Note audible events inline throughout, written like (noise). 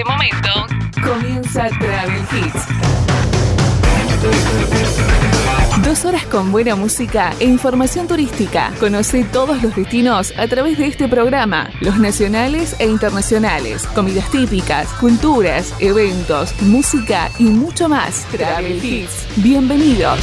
este momento comienza Travel Hits. Dos horas con buena música e información turística. Conoce todos los destinos a través de este programa, los nacionales e internacionales, comidas típicas, culturas, eventos, música y mucho más. Travel Hits. Bienvenidos.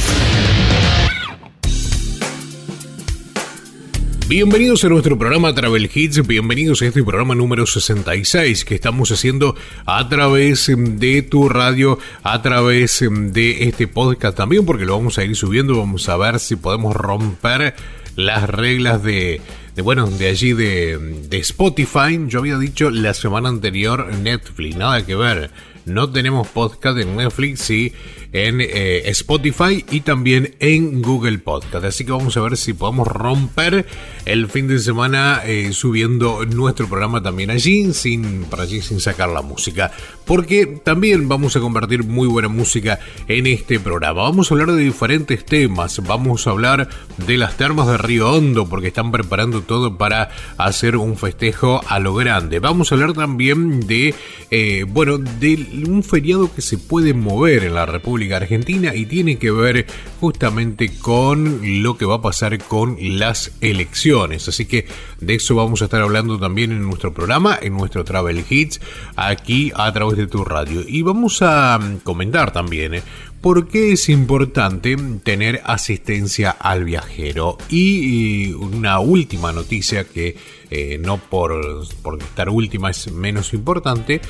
Bienvenidos a nuestro programa Travel Hits, bienvenidos a este programa número 66 que estamos haciendo a través em, de tu radio, a través em, de este podcast también, porque lo vamos a ir subiendo, vamos a ver si podemos romper las reglas de, bueno, de allí de, de Spotify. Yo había dicho la semana anterior Netflix, nada que ver. No tenemos podcast en Netflix, sí en eh, Spotify y también en Google Podcast. Así que vamos a ver si podemos romper el fin de semana eh, subiendo nuestro programa también allí, sin, para allí sin sacar la música. Porque también vamos a compartir muy buena música en este programa. Vamos a hablar de diferentes temas. Vamos a hablar de las termas de Río Hondo porque están preparando todo para hacer un festejo a lo grande. Vamos a hablar también de, eh, bueno, de un feriado que se puede mover en la República Argentina y tiene que ver justamente con lo que va a pasar con las elecciones. Así que de eso vamos a estar hablando también en nuestro programa, en nuestro Travel Hits, aquí a través de tu radio. Y vamos a mm, comentar también eh, por qué es importante tener asistencia al viajero. Y una última noticia que eh, no por, estar última es menos importante,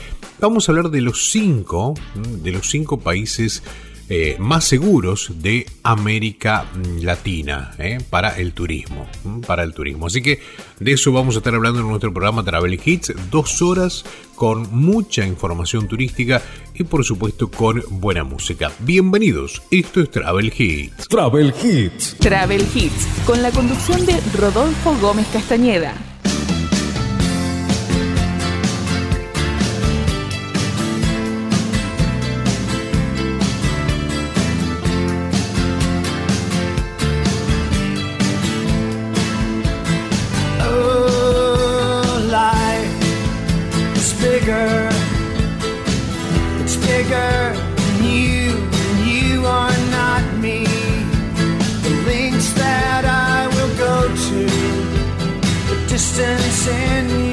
vamos a hablar de los cinco, de los cinco países eh, más seguros de América Latina eh, para el turismo. Para el turismo. Así que de eso vamos a estar hablando en nuestro programa Travel Hits. Dos horas con mucha información turística y por supuesto con buena música. Bienvenidos, esto es Travel Hits. Travel Hits. Travel Hits, con la conducción de Rodolfo Gómez Castañeda. Distance in me.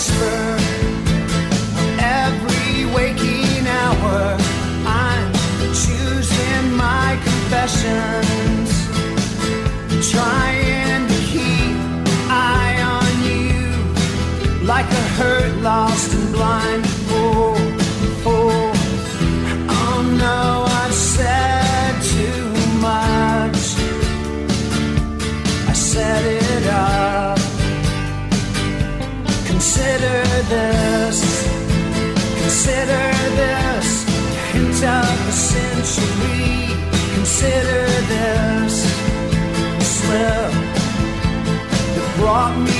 whisper every waking hour. I'm choosing my confession. this, consider this, hint of the century. Consider this, the slip that brought me.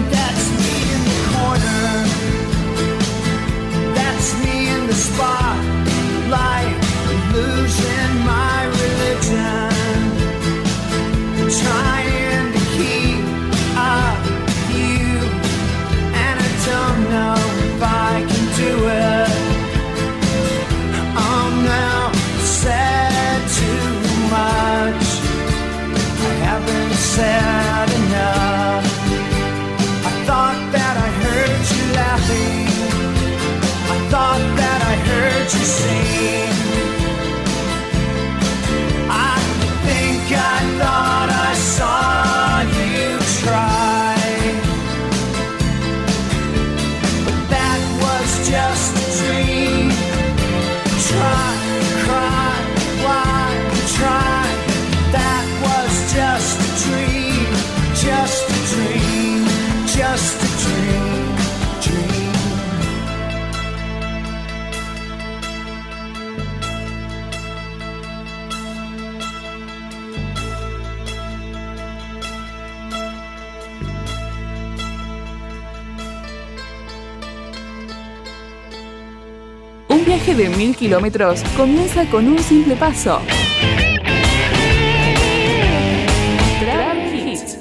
me de mil kilómetros comienza con un simple paso. Travel Hits.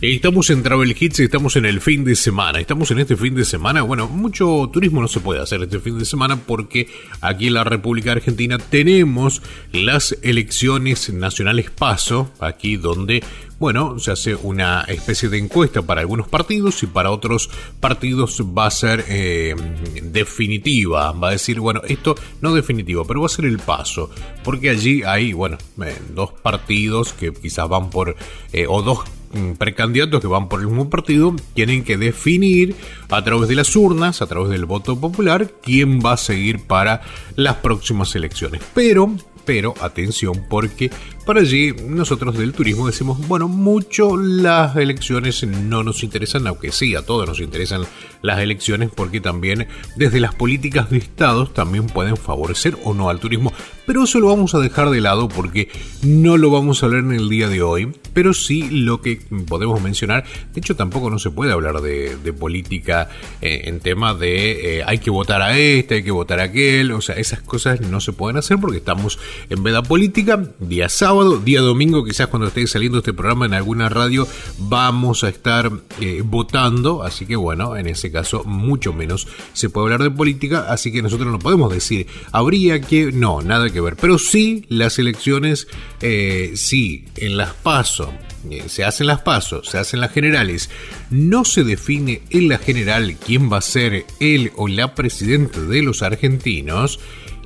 Estamos en Travel Hits, estamos en el fin de semana. Estamos en este fin de semana. Bueno, mucho turismo no se puede hacer este fin de semana porque aquí en la República Argentina tenemos las elecciones nacionales PASO, aquí donde, bueno, se hace una especie de encuesta para algunos partidos y para otros partidos va a ser eh, definitiva. Va a decir, bueno, esto no definitivo, pero va a ser el paso. Porque allí hay, bueno, eh, dos partidos que quizás van por, eh, o dos mm, precandidatos que van por el mismo partido tienen que definir a través de las urnas, a través del voto popular, quién va a seguir para las próximas elecciones. Pero, pero, atención, porque para allí nosotros del turismo decimos, bueno, mucho las elecciones no nos interesan, aunque sí, a todos nos interesan las elecciones porque también desde las políticas de estados también pueden favorecer o no al turismo. Pero eso lo vamos a dejar de lado porque no lo vamos a hablar en el día de hoy, pero sí lo que podemos mencionar, de hecho tampoco no se puede hablar de, política eh, en tema de eh, hay que votar a este, hay que votar a aquel, o sea, esas cosas no se pueden hacer porque estamos en veda política, día sábado, día domingo, quizás cuando esté saliendo este programa en alguna radio, vamos a estar eh, votando, así que bueno, en ese caso mucho menos se puede hablar de política, así que nosotros no podemos decir, habría que, no, nada que ver, pero sí las elecciones, eh, sí, en las paso, eh, se hacen las pasos, se hacen las generales, no se define en la general quién va a ser el o la presidente de los argentinos,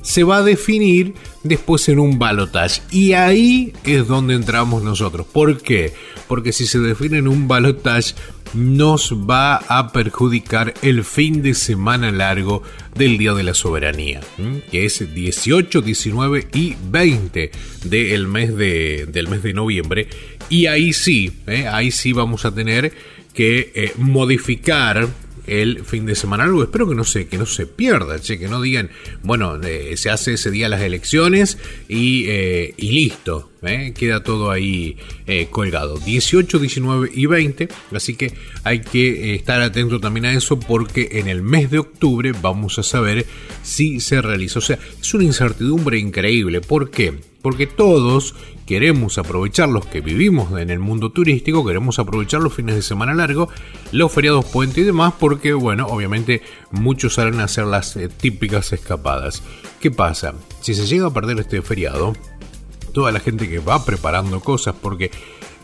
se va a definir después en un balotage. Y ahí es donde entramos nosotros. ¿Por qué? Porque si se define en un balotage nos va a perjudicar el fin de semana largo del Día de la Soberanía, que es 18, 19 y 20 del mes de, del mes de noviembre. Y ahí sí, ¿eh? ahí sí vamos a tener que eh, modificar el fin de semana largo. Espero que no se, que no se pierda, che, que no digan, bueno, eh, se hace ese día las elecciones y, eh, y listo, ¿eh? queda todo ahí colgado. 18, 19 y 20, así que hay que estar atento también a eso porque en el mes de octubre vamos a saber si se realiza. O sea, es una incertidumbre increíble. ¿Por qué? Porque todos queremos aprovechar los que vivimos en el mundo turístico, queremos aprovechar los fines de semana largo, los feriados puente y demás, porque bueno, obviamente muchos salen a hacer las eh, típicas escapadas. ¿Qué pasa? Si se llega a perder este feriado, toda la gente que va preparando cosas, porque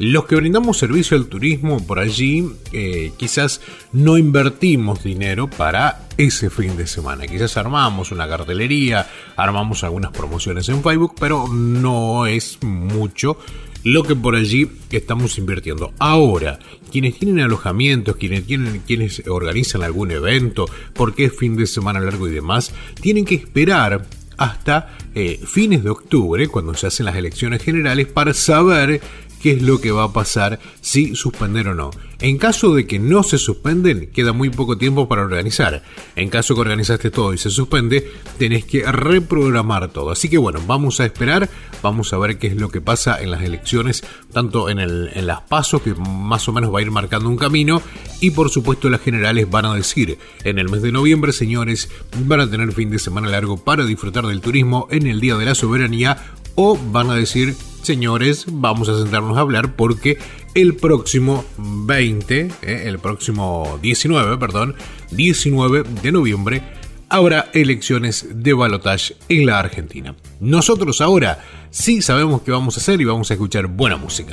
los que brindamos servicio al turismo por allí eh, quizás no invertimos dinero para ese fin de semana. Quizás armamos una cartelería, armamos algunas promociones en Facebook, pero no es mucho lo que por allí estamos invirtiendo. Ahora, quienes tienen alojamientos, quienes, tienen, quienes organizan algún evento, porque es fin de semana largo y demás, tienen que esperar hasta eh, fines de octubre, cuando se hacen las elecciones generales, para saber qué es lo que va a pasar si suspender o no. En caso de que no se suspenden, queda muy poco tiempo para organizar. En caso que organizaste todo y se suspende, tenés que reprogramar todo. Así que bueno, vamos a esperar, vamos a ver qué es lo que pasa en las elecciones, tanto en, en las pasos, que más o menos va a ir marcando un camino, y por supuesto las generales van a decir, en el mes de noviembre, señores, van a tener fin de semana largo para disfrutar del turismo en el Día de la Soberanía, o van a decir, señores, vamos a sentarnos a hablar porque el próximo 20, eh, el próximo 19, perdón, 19 de noviembre, habrá elecciones de balotaje en la Argentina. Nosotros ahora sí sabemos qué vamos a hacer y vamos a escuchar buena música.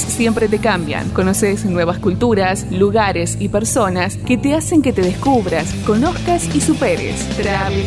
Siempre te cambian. Conoces nuevas culturas, lugares y personas que te hacen que te descubras, conozcas y superes. Travel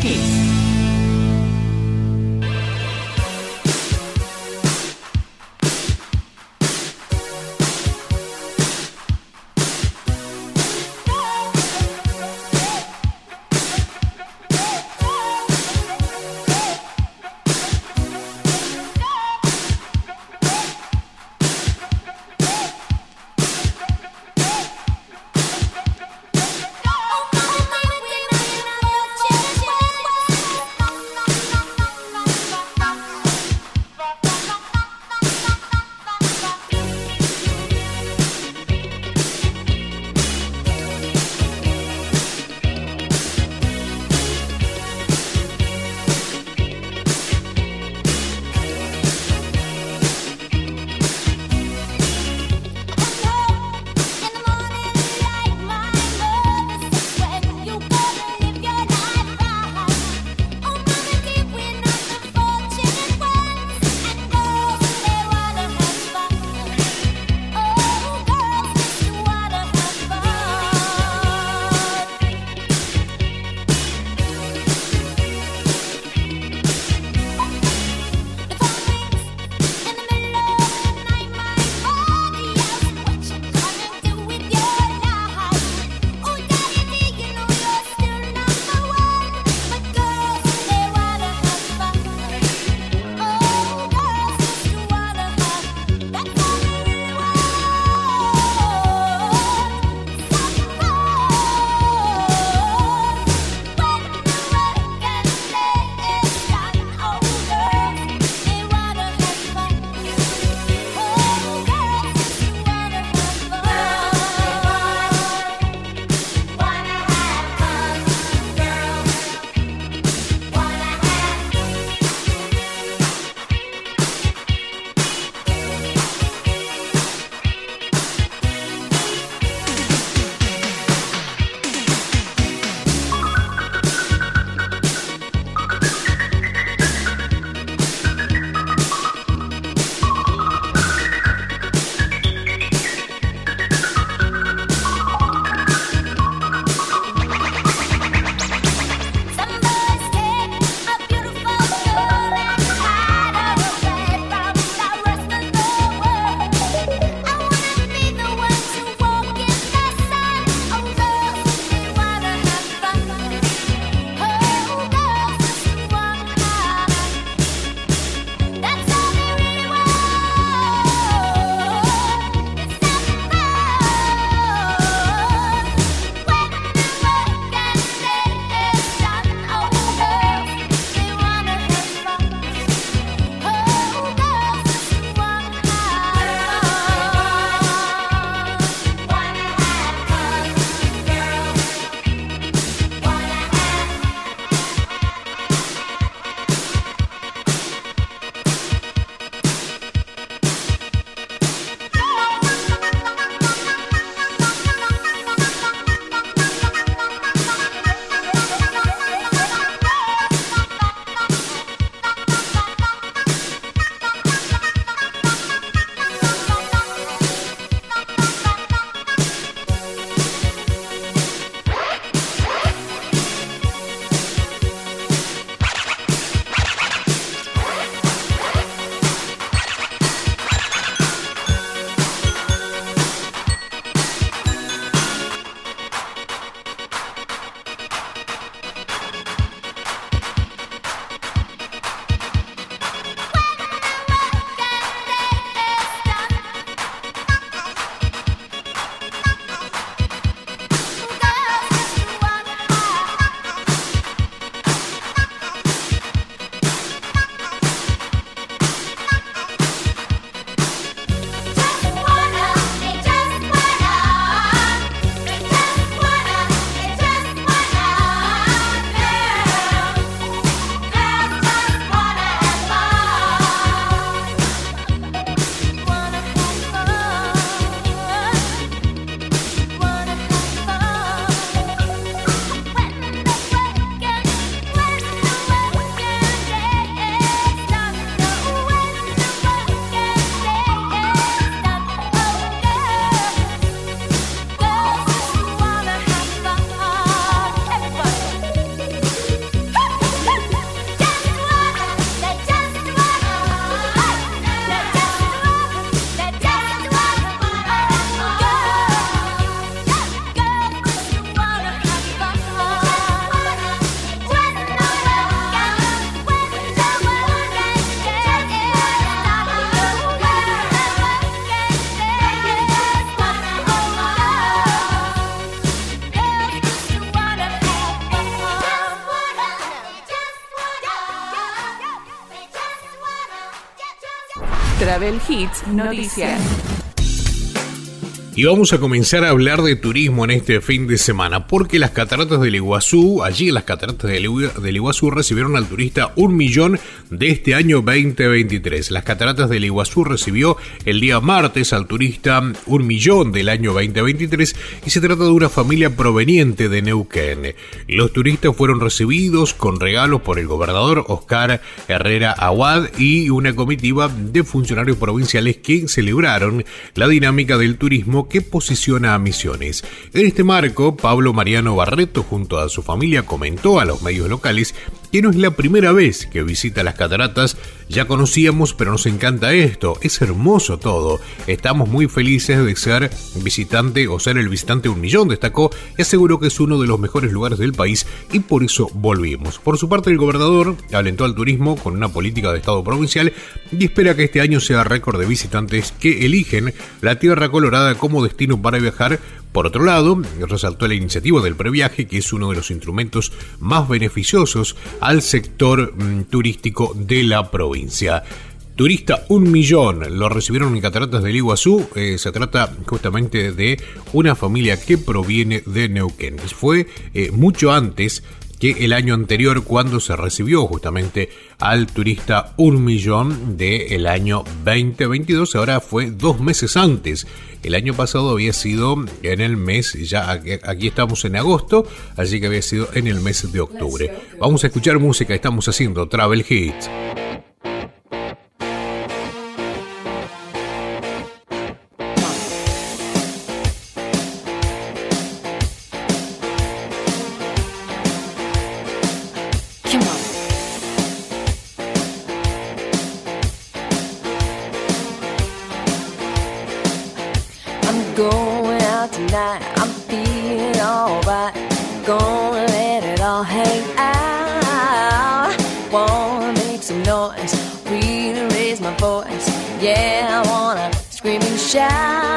Travel Hits Noticias. Y vamos a comenzar a hablar de turismo en este fin de semana, porque las cataratas del Iguazú, allí en las cataratas del Iguazú recibieron al turista un millón de este año 2023. Las cataratas del Iguazú recibió el día martes al turista un millón del año 2023 y se trata de una familia proveniente de Neuquén. Los turistas fueron recibidos con regalos por el gobernador Oscar Herrera Aguad y una comitiva de funcionarios provinciales que celebraron la dinámica del turismo que posiciona a Misiones. En este marco, Pablo Mariano Barreto junto a su familia comentó a los medios locales que no es la primera vez que visita las cataratas, ya conocíamos pero nos encanta esto, es hermoso todo, estamos muy felices de ser visitante o ser el visitante un millón, destacó y aseguró que es uno de los mejores lugares del país y por eso volvimos. Por su parte el gobernador alentó al turismo con una política de Estado provincial y espera que este año sea récord de visitantes que eligen la Tierra Colorada como destino para viajar por otro lado, resaltó la iniciativa del previaje, que es uno de los instrumentos más beneficiosos al sector mm, turístico de la provincia. Turista un millón lo recibieron en Cataratas del Iguazú. Eh, se trata justamente de una familia que proviene de Neuquén. Fue eh, mucho antes que el año anterior cuando se recibió justamente al turista un millón del año 2022. Ahora fue dos meses antes. El año pasado había sido en el mes, ya aquí estamos en agosto, así que había sido en el mes de octubre. Vamos a escuchar música, estamos haciendo Travel Hits. Yeah, I wanna scream and shout.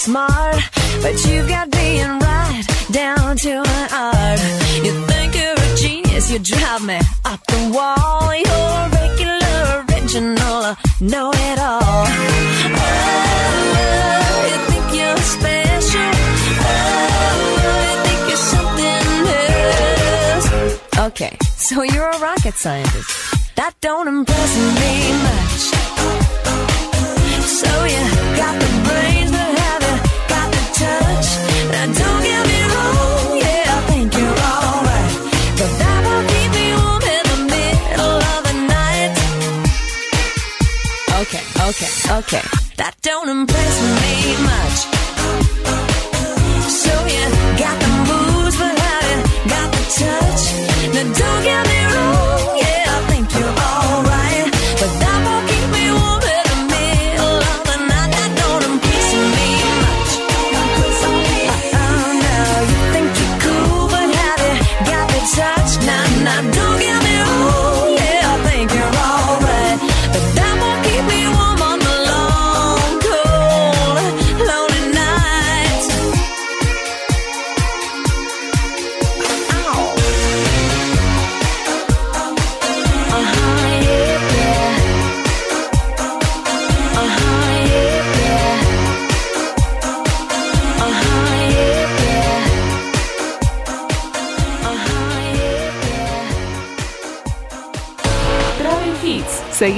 smart, but you've got being right down to an art. You think you're a genius, you drive me up the wall. You're regular, original, know it all. Oh, you think you're special. Oh, you think you're something else. Okay, so you're a rocket scientist. That don't impress me much. Okay. Okay.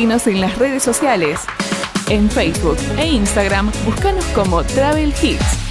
seguinos en las redes sociales. En Facebook e Instagram, búscanos como Travel Hits.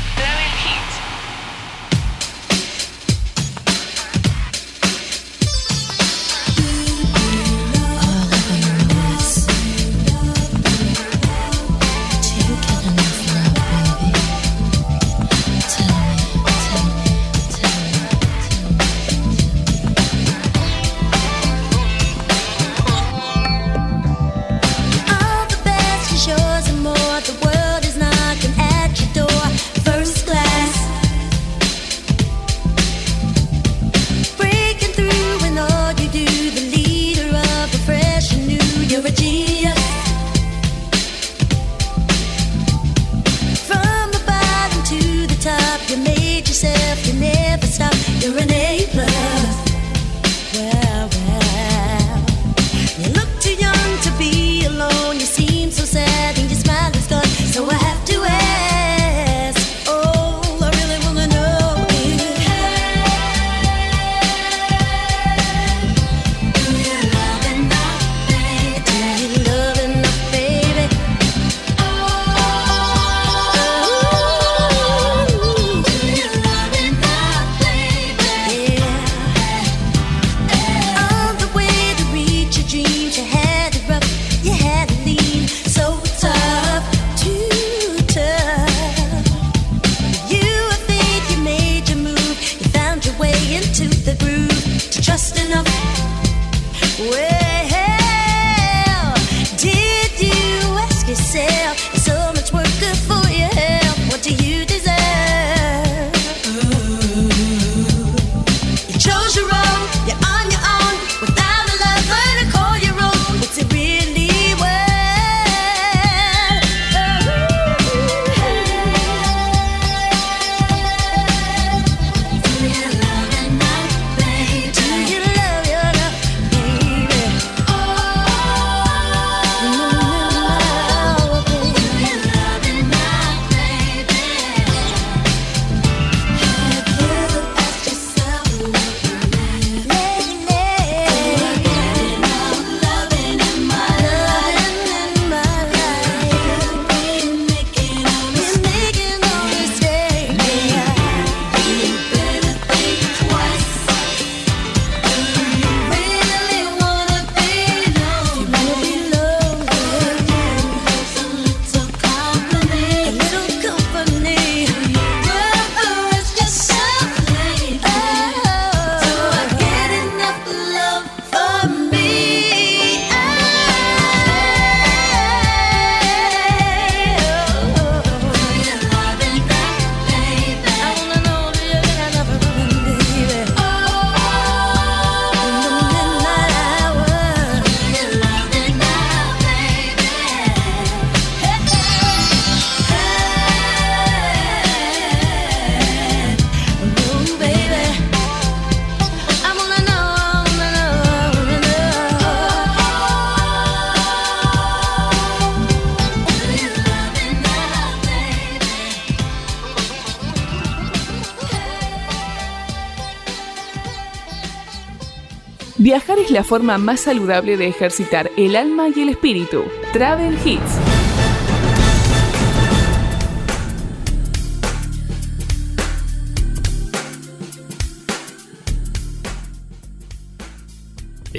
La forma más saludable de ejercitar el alma y el espíritu. Travel Hits.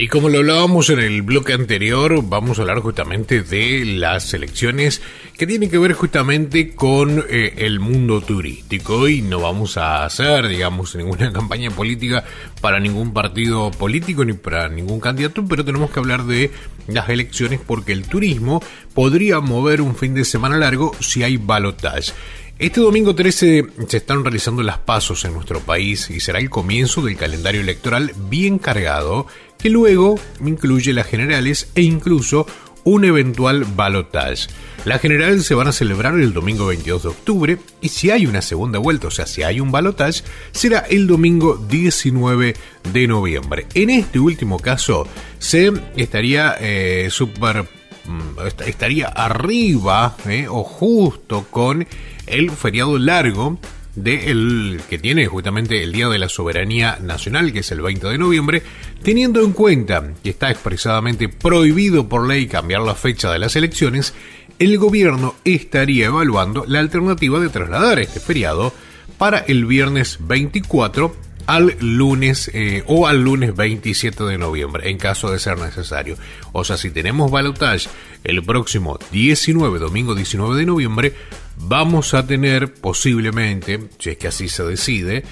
Y como lo hablábamos en el bloque anterior, vamos a hablar justamente de las elecciones que tienen que ver justamente con eh, el mundo turístico. Y no vamos a hacer, digamos, (laughs) ninguna campaña política para ningún partido político ni para ningún candidato, pero tenemos que hablar de las elecciones porque el turismo podría mover un fin de semana largo si hay balotage. Este domingo 13 se están realizando las pasos en nuestro país y será el comienzo del calendario electoral bien cargado que luego incluye las generales e incluso un eventual balotage. Las generales se van a celebrar el domingo 22 de octubre y si hay una segunda vuelta, o sea, si hay un balotage, será el domingo 19 de noviembre. En este último caso, se estaría eh, super mm, estaría arriba eh, o justo con el feriado largo de el que tiene justamente el Día de la Soberanía Nacional, que es el 20 de noviembre, teniendo en cuenta que está expresadamente prohibido por ley cambiar la fecha de las elecciones, el gobierno estaría evaluando la alternativa de trasladar este feriado para el viernes 24 al lunes eh, o al lunes 27 de noviembre en caso de ser necesario. O sea, si tenemos balotage el próximo 19, domingo 19 de noviembre, vamos a tener posiblemente, si es que así se decide,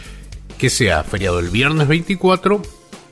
que sea feriado el viernes 24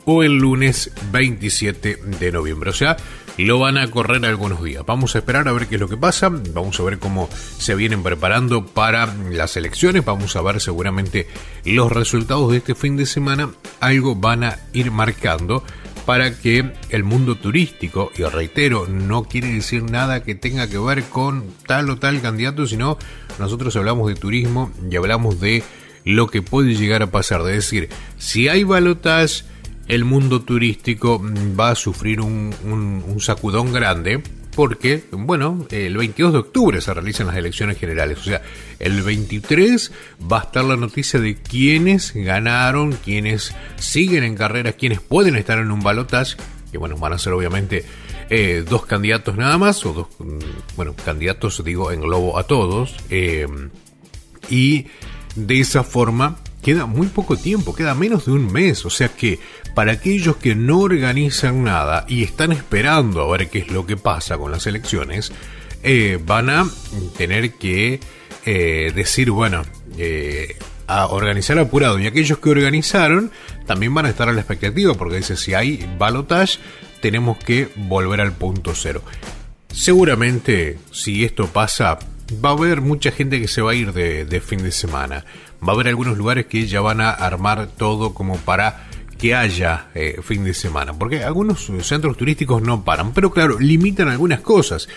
o el lunes 27 de noviembre. O sea, lo van a correr algunos días. Vamos a esperar a ver qué es lo que pasa. Vamos a ver cómo se vienen preparando para las elecciones. Vamos a ver seguramente los resultados de este fin de semana. Algo van a ir marcando para que el mundo turístico, y reitero, no quiere decir nada que tenga que ver con tal o tal candidato, sino nosotros hablamos de turismo y hablamos de lo que puede llegar a pasar. De decir, si hay balotas, el mundo turístico va a sufrir un, un sacudón grande porque, bueno, el 22 de octubre se realizan las elecciones generales, o sea, el 23 va a estar la noticia de quiénes ganaron, quiénes siguen en carrera, quiénes pueden estar en un balotaje, que bueno, van a ser obviamente eh, dos candidatos nada más, o dos, mm, bueno, candidatos digo en globo a todos, eh, y de esa forma queda muy poco tiempo, queda menos de un mes, o sea que para aquellos que no organizan nada y están esperando a ver qué es lo que pasa con las elecciones, eh, van a tener que eh, decir, bueno, eh, a organizar apurado. Y aquellos que organizaron también van a estar a la expectativa, porque dice, si hay balotage, tenemos que volver al punto cero. Seguramente, si esto pasa, va a haber mucha gente que se va a ir de, fin de semana. Va a haber algunos lugares que ya van a armar todo como para que haya eh, fin de semana, porque algunos centros turísticos no paran, pero claro, limitan algunas cosas.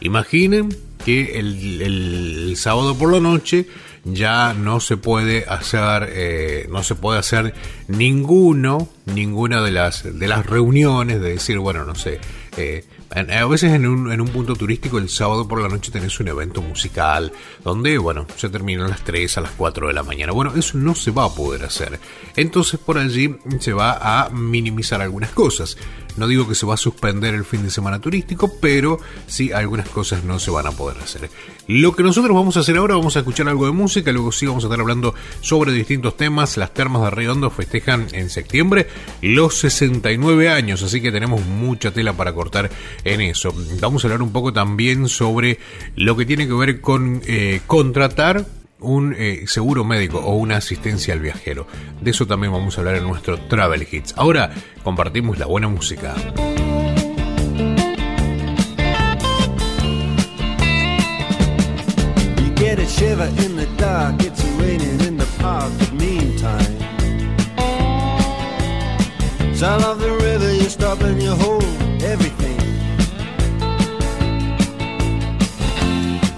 Imaginen que el, sábado por la noche ya no se puede hacer, eh, no se puede hacer ninguno, ninguna de las de las reuniones de decir, bueno, no sé. Eh, a veces en un, en un punto turístico el sábado por la noche tenés un evento musical donde, bueno, se termina a las 3, a las 4 de la mañana. Bueno, eso no se va a poder hacer. Entonces por allí se va a minimizar algunas cosas. No digo que se va a suspender el fin de semana turístico, pero sí algunas cosas no se van a poder hacer. Lo que nosotros vamos a hacer ahora, vamos a escuchar algo de música, luego sí vamos a estar hablando sobre distintos temas. Las termas de Río Hondo festejan en septiembre los 69 años, así que tenemos mucha tela para cortar en eso. Vamos a hablar un poco también sobre lo que tiene que ver con eh, contratar un eh, seguro médico o una asistencia al viajero. De eso también vamos a hablar en nuestro Travel Hits. Ahora compartimos la buena música.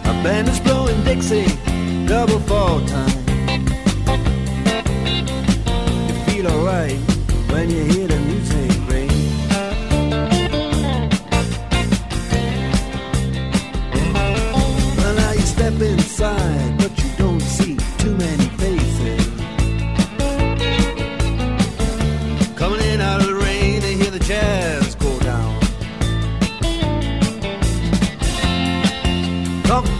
A Dixie. Double fall time. You feel alright when you hear the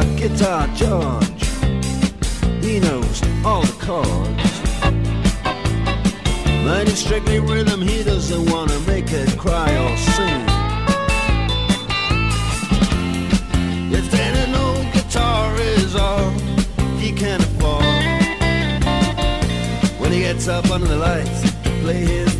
about Guitar George. He knows all the chords. But it's strictly rhythm, he doesn't wanna make it cry or sing. If then guitar is all he can afford, when he gets up under the lights to play his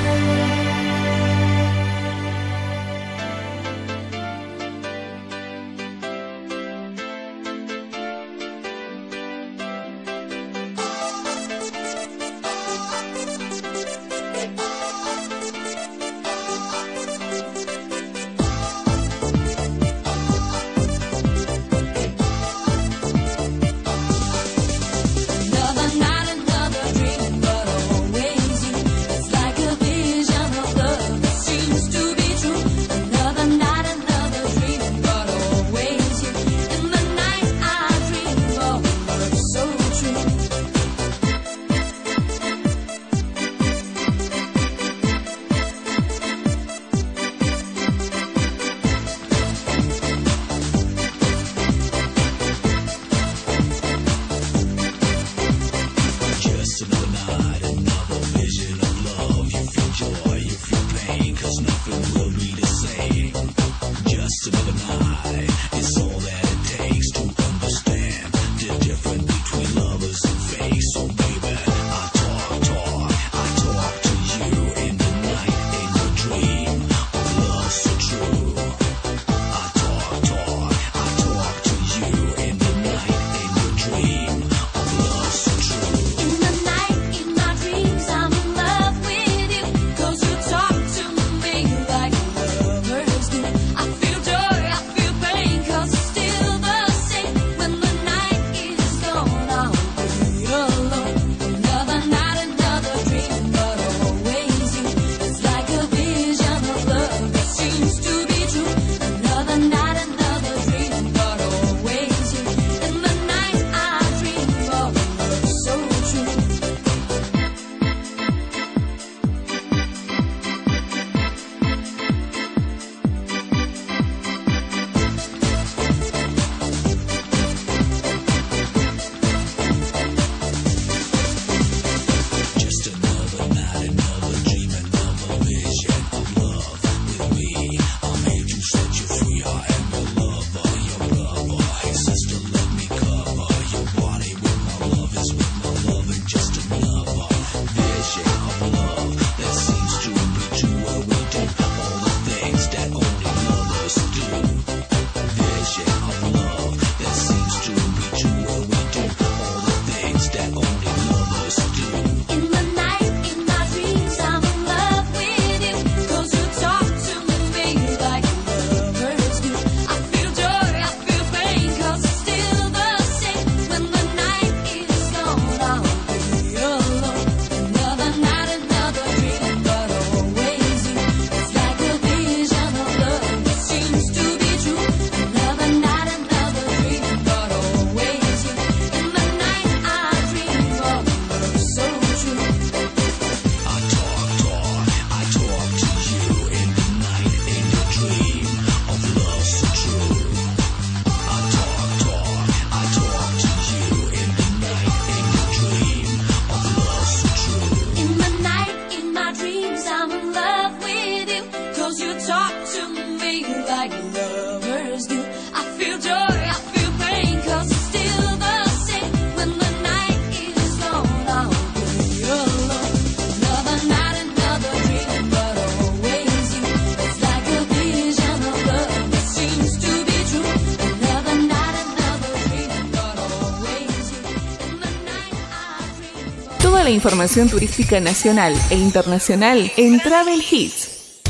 La información turística nacional e internacional en Travel Hits.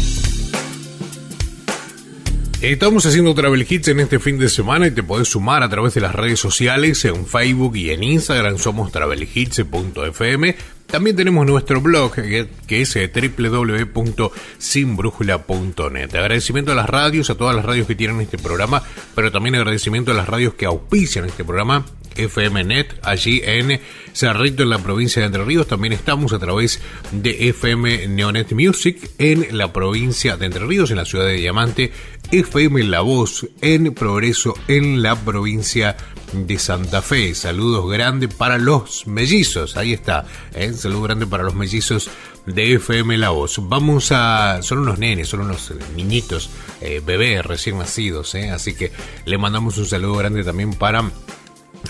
Estamos haciendo Travel Hits en este fin de semana y te podés sumar a través de las redes sociales, en Facebook y en Instagram somos travelhits.fm. También tenemos nuestro blog que que es eh, www.sinbrújula.net. Agradecimiento a las radios, a todas las radios que tienen este programa, pero también agradecimiento a las radios que auspician este programa FM Net, allí en Cerrito, en la provincia de Entre Ríos. También estamos a través de FM Neonet Music en la provincia de Entre Ríos, en la ciudad de Diamante. FM La Voz en Progreso, en la provincia de Santa Fe. Saludos grandes para los mellizos. Ahí está. ¿eh? Saludos grandes para los mellizos de FM La Voz. Vamos a... Son unos nenes, son unos niñitos, eh, bebés recién nacidos. ¿eh? Así que le mandamos un saludo grande también para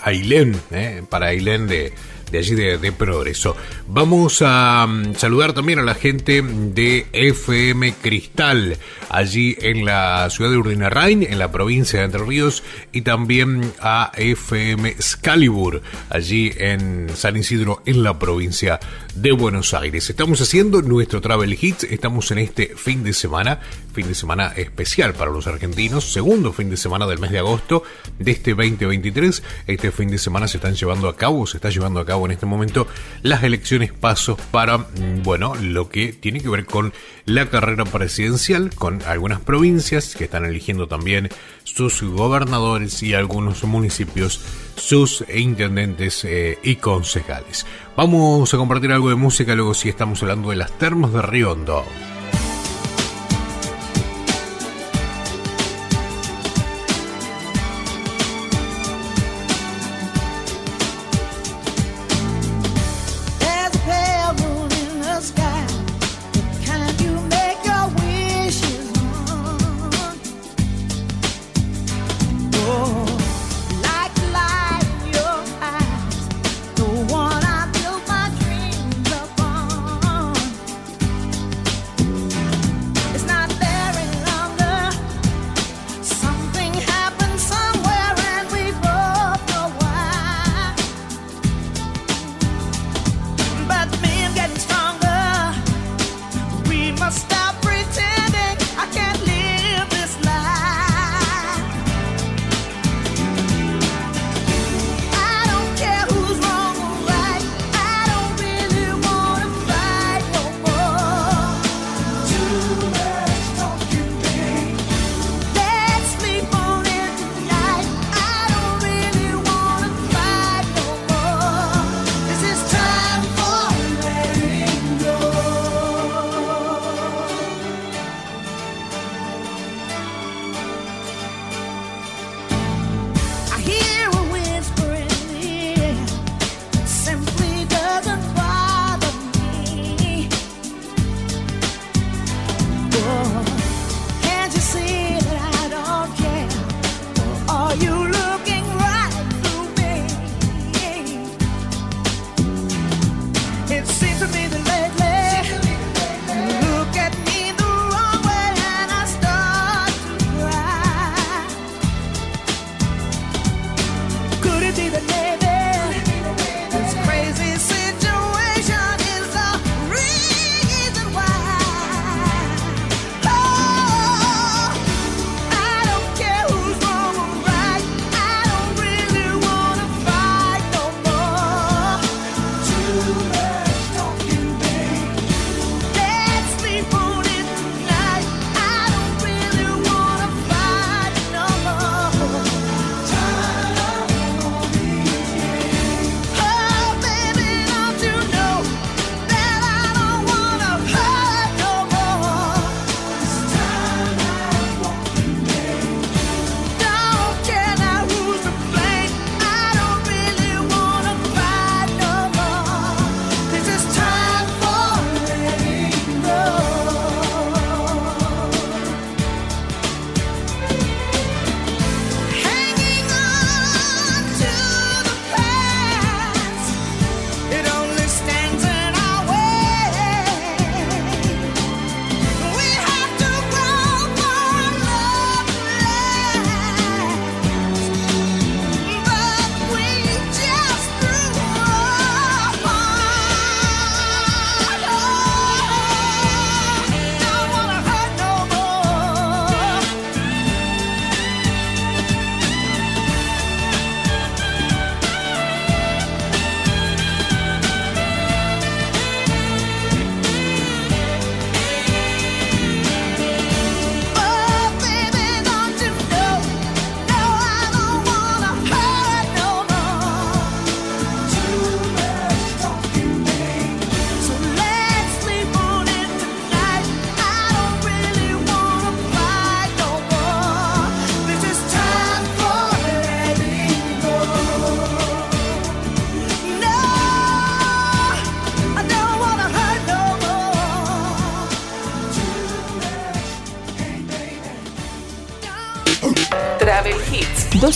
Ailén, ¿eh? para Ailén de, de allí de, Progreso. Vamos a mm, saludar también a la gente de FM Cristal, allí en la ciudad de Urdinarrain, en la provincia de Entre Ríos, y también a FM Excalibur, allí en San Isidro, en la provincia de Buenos Aires. Estamos haciendo nuestro Travel Hits, estamos en este fin de semana, fin de semana especial para los argentinos, segundo fin de semana del mes de agosto de este 2023. Este fin de semana se están llevando a cabo, se está llevando a cabo en este momento las elecciones pasos para, mm, bueno, lo que tiene que ver con la carrera presidencial, con algunas provincias que están eligiendo también sus gobernadores y algunos municipios sus intendentes eh, y concejales. Vamos a compartir algo de música luego si estamos hablando de las termas de Riondo.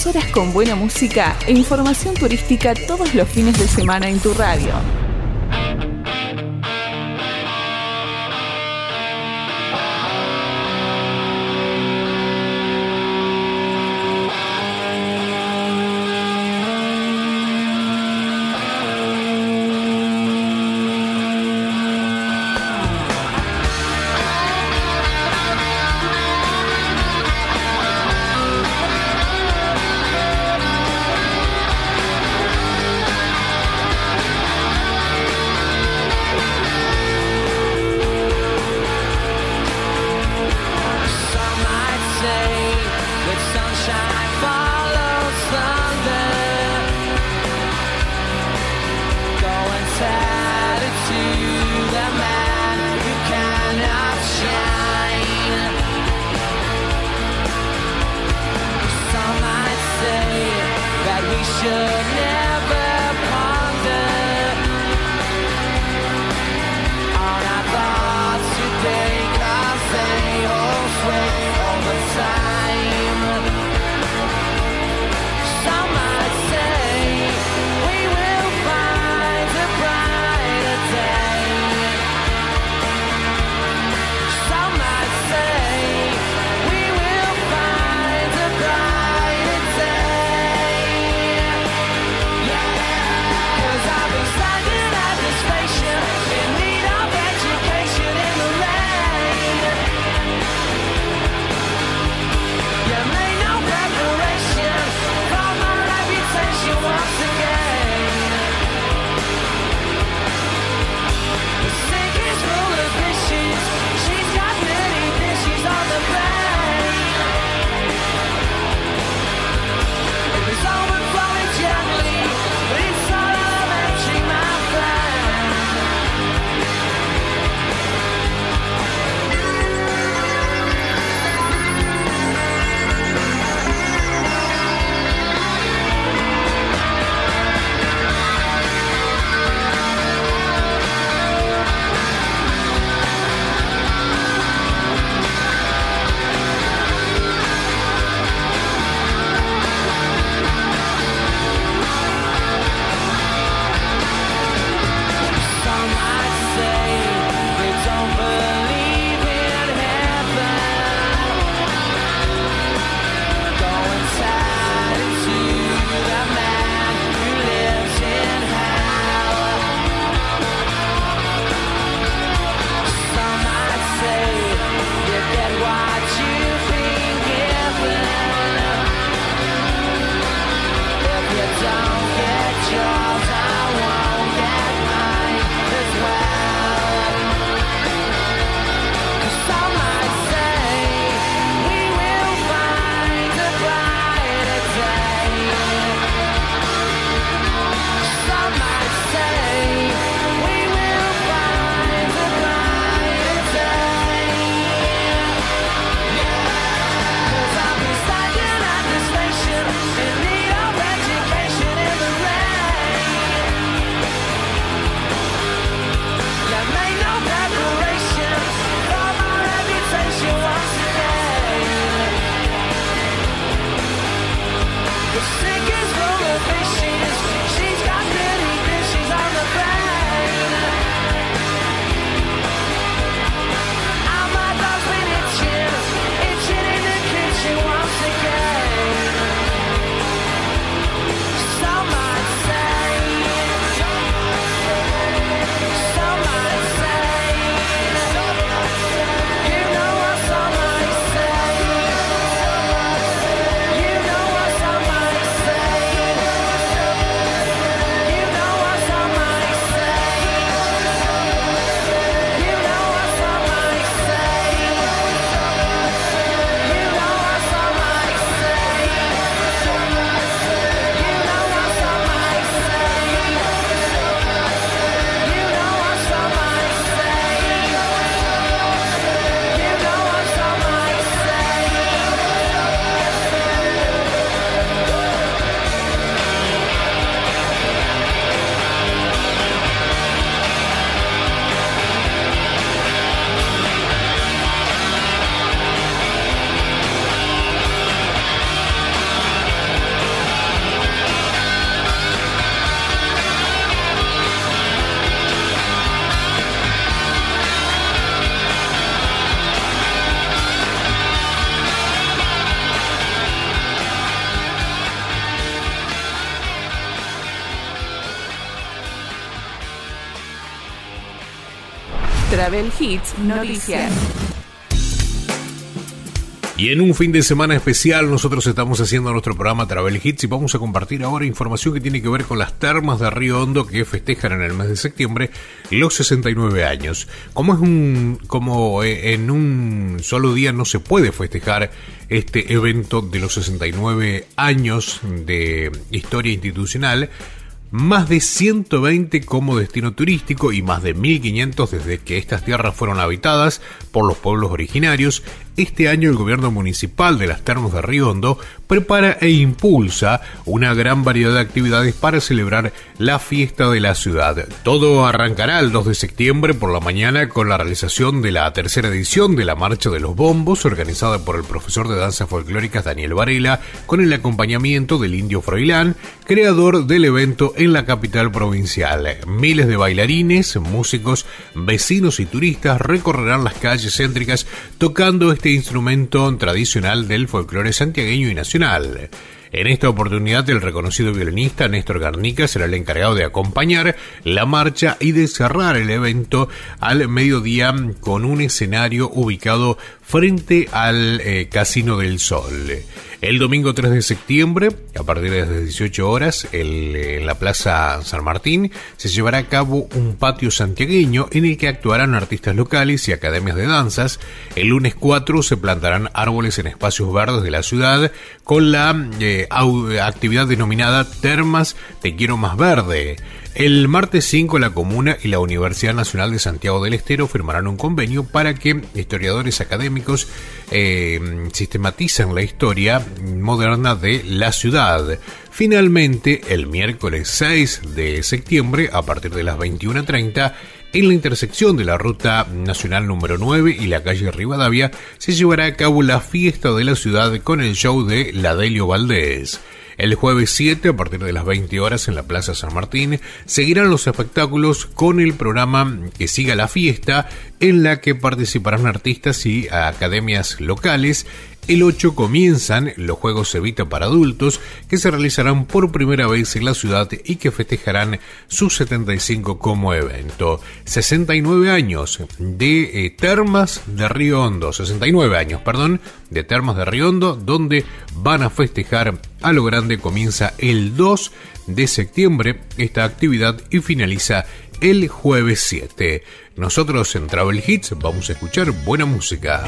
Horas con buena música e información turística todos los fines de semana en tu radio. should never Travel Hits Noticias. Y en un fin de semana especial nosotros estamos haciendo nuestro programa Travel Hits y vamos a compartir ahora información que tiene que ver con las termas de Río Hondo que festejan en el mes de septiembre los 69 años. Como es un como eh, en un solo día no se puede festejar este evento de los 69 años de historia institucional, más de 120 como destino turístico y más de 1500 desde que estas tierras fueron habitadas por los pueblos originarios, este año el gobierno municipal de las Termas de Río Hondo prepara e impulsa una gran variedad de actividades para celebrar la fiesta de la ciudad. Todo arrancará el 2 de septiembre por la mañana con la realización de la tercera edición de la Marcha de los Bombos, organizada por el profesor de danzas folclóricas Daniel Varela, con el acompañamiento del indio Froilán, creador del evento en la capital provincial. Miles de bailarines, músicos, vecinos y turistas recorrerán las calles céntricas tocando este instrumento tradicional del folclore santiagueño y nacional. En esta oportunidad, el reconocido violinista Néstor Garnica será el encargado de acompañar la marcha y de cerrar el evento al mediodía con un escenario ubicado frente al eh, Casino del Sol. El domingo 3 de septiembre, a partir de las 18 horas, en la Plaza San Martín, se llevará a cabo un patio santiagueño en el que actuarán artistas locales y academias de danzas. El lunes 4 se plantarán árboles en espacios verdes de la ciudad con la eh, actividad denominada Termas Te Quiero Más Verde. El martes 5 la Comuna y la Universidad Nacional de Santiago del Estero firmarán un convenio para que historiadores académicos eh, sistematicen la historia moderna de la ciudad. Finalmente, el miércoles 6 de septiembre, a partir de las 21.30, en la intersección de la Ruta Nacional número 9 y la calle Rivadavia, se llevará a cabo la fiesta de la ciudad con el show de Ladelio Valdés. El jueves 7, a partir de las 20 horas en la Plaza San Martín, seguirán los espectáculos con el programa Que siga la fiesta, en la que participarán artistas y academias locales el 8 comienzan los Juegos Evita para adultos que se realizarán por primera vez en la ciudad y que festejarán sus 75 como evento. 69 años de eh, Termas de Río Hondo, 69 años, perdón, de Termas de Río Hondo, donde van a festejar a lo grande. Comienza el 2 de septiembre esta actividad y finaliza el jueves 7. Nosotros en Travel Hits vamos a escuchar buena música.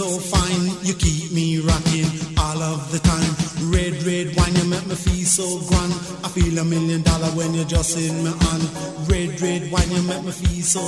so fine. You keep me rocking all of the time. Red, red wine, you make me feel so grand. I feel a million dollar when you're just in my hand. Red, red wine, you make me feel so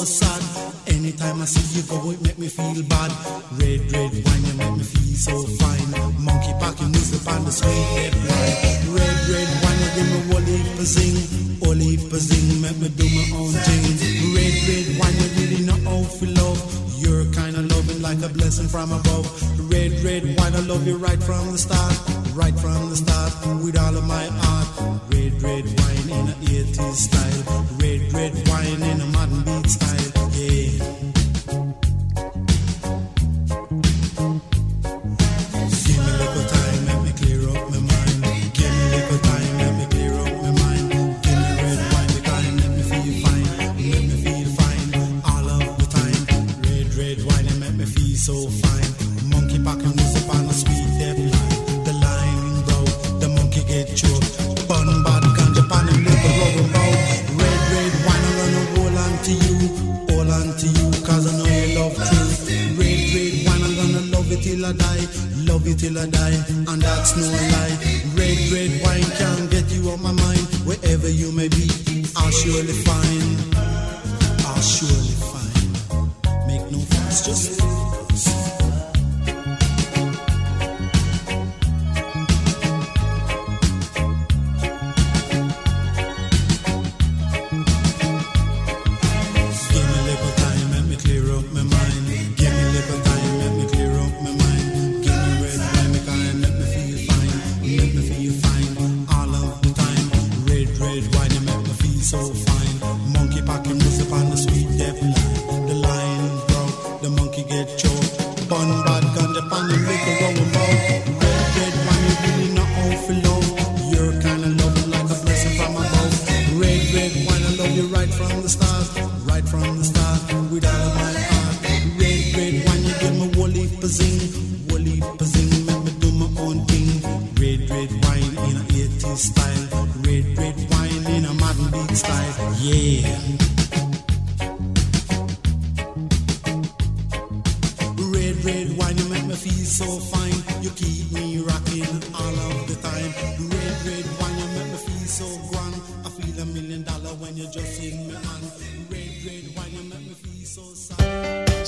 Red, red wine, I'm gonna love it till I die. Love you till I die, and that's no lie. Red, red wine can't get you off my mind. Wherever you may be, I'll surely find. I'll surely find. Make no fuss, just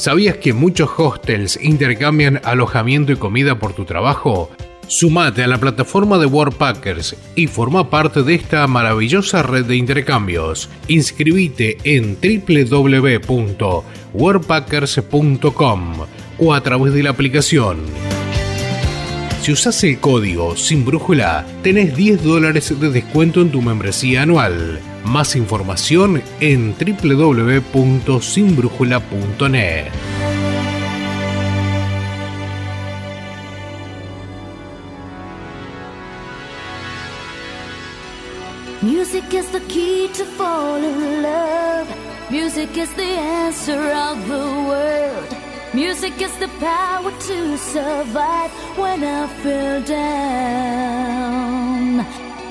¿Sabías que muchos hostels intercambian alojamiento y comida por tu trabajo? Sumate a la plataforma de Worldpackers y forma parte de esta maravillosa red de intercambios. Inscribite en www.worldpackers.com o a través de la aplicación. Si usas el código sin brújula, tenés 10 dólares de descuento en tu membresía anual. Más información en www.sinbrújula.net. Music is the key to fall in love. Music is the answer of the world. Music is the power to survive when I feel down.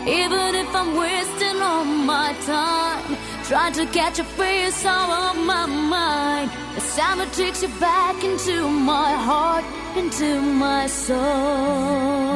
Even if I'm wasting all my time, trying to catch a face out of my mind. The sound that takes you back into my heart, into my soul.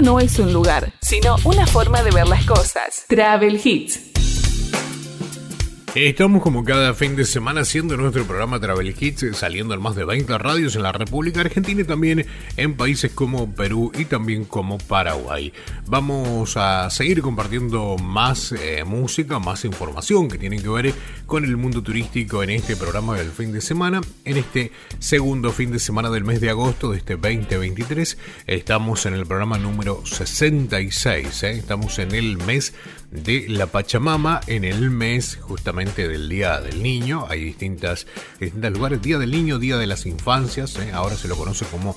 No es un lugar, sino una forma de ver las cosas. Travel Hits. Estamos como cada fin de semana haciendo nuestro programa Travel Hits, saliendo en más de 20 radios en la República Argentina y también en países como Perú y también como Paraguay. Vamos a seguir compartiendo más eh, música, más información que tiene que ver con el mundo turístico en este programa del fin de semana. En este segundo fin de semana del mes de agosto de este 2023 estamos en el programa número 66. ¿eh? Estamos en el mes de la Pachamama, en el mes justamente del Día del Niño. Hay distintas, distintos lugares. Día del Niño, Día de las Infancias. ¿eh? Ahora se lo conoce como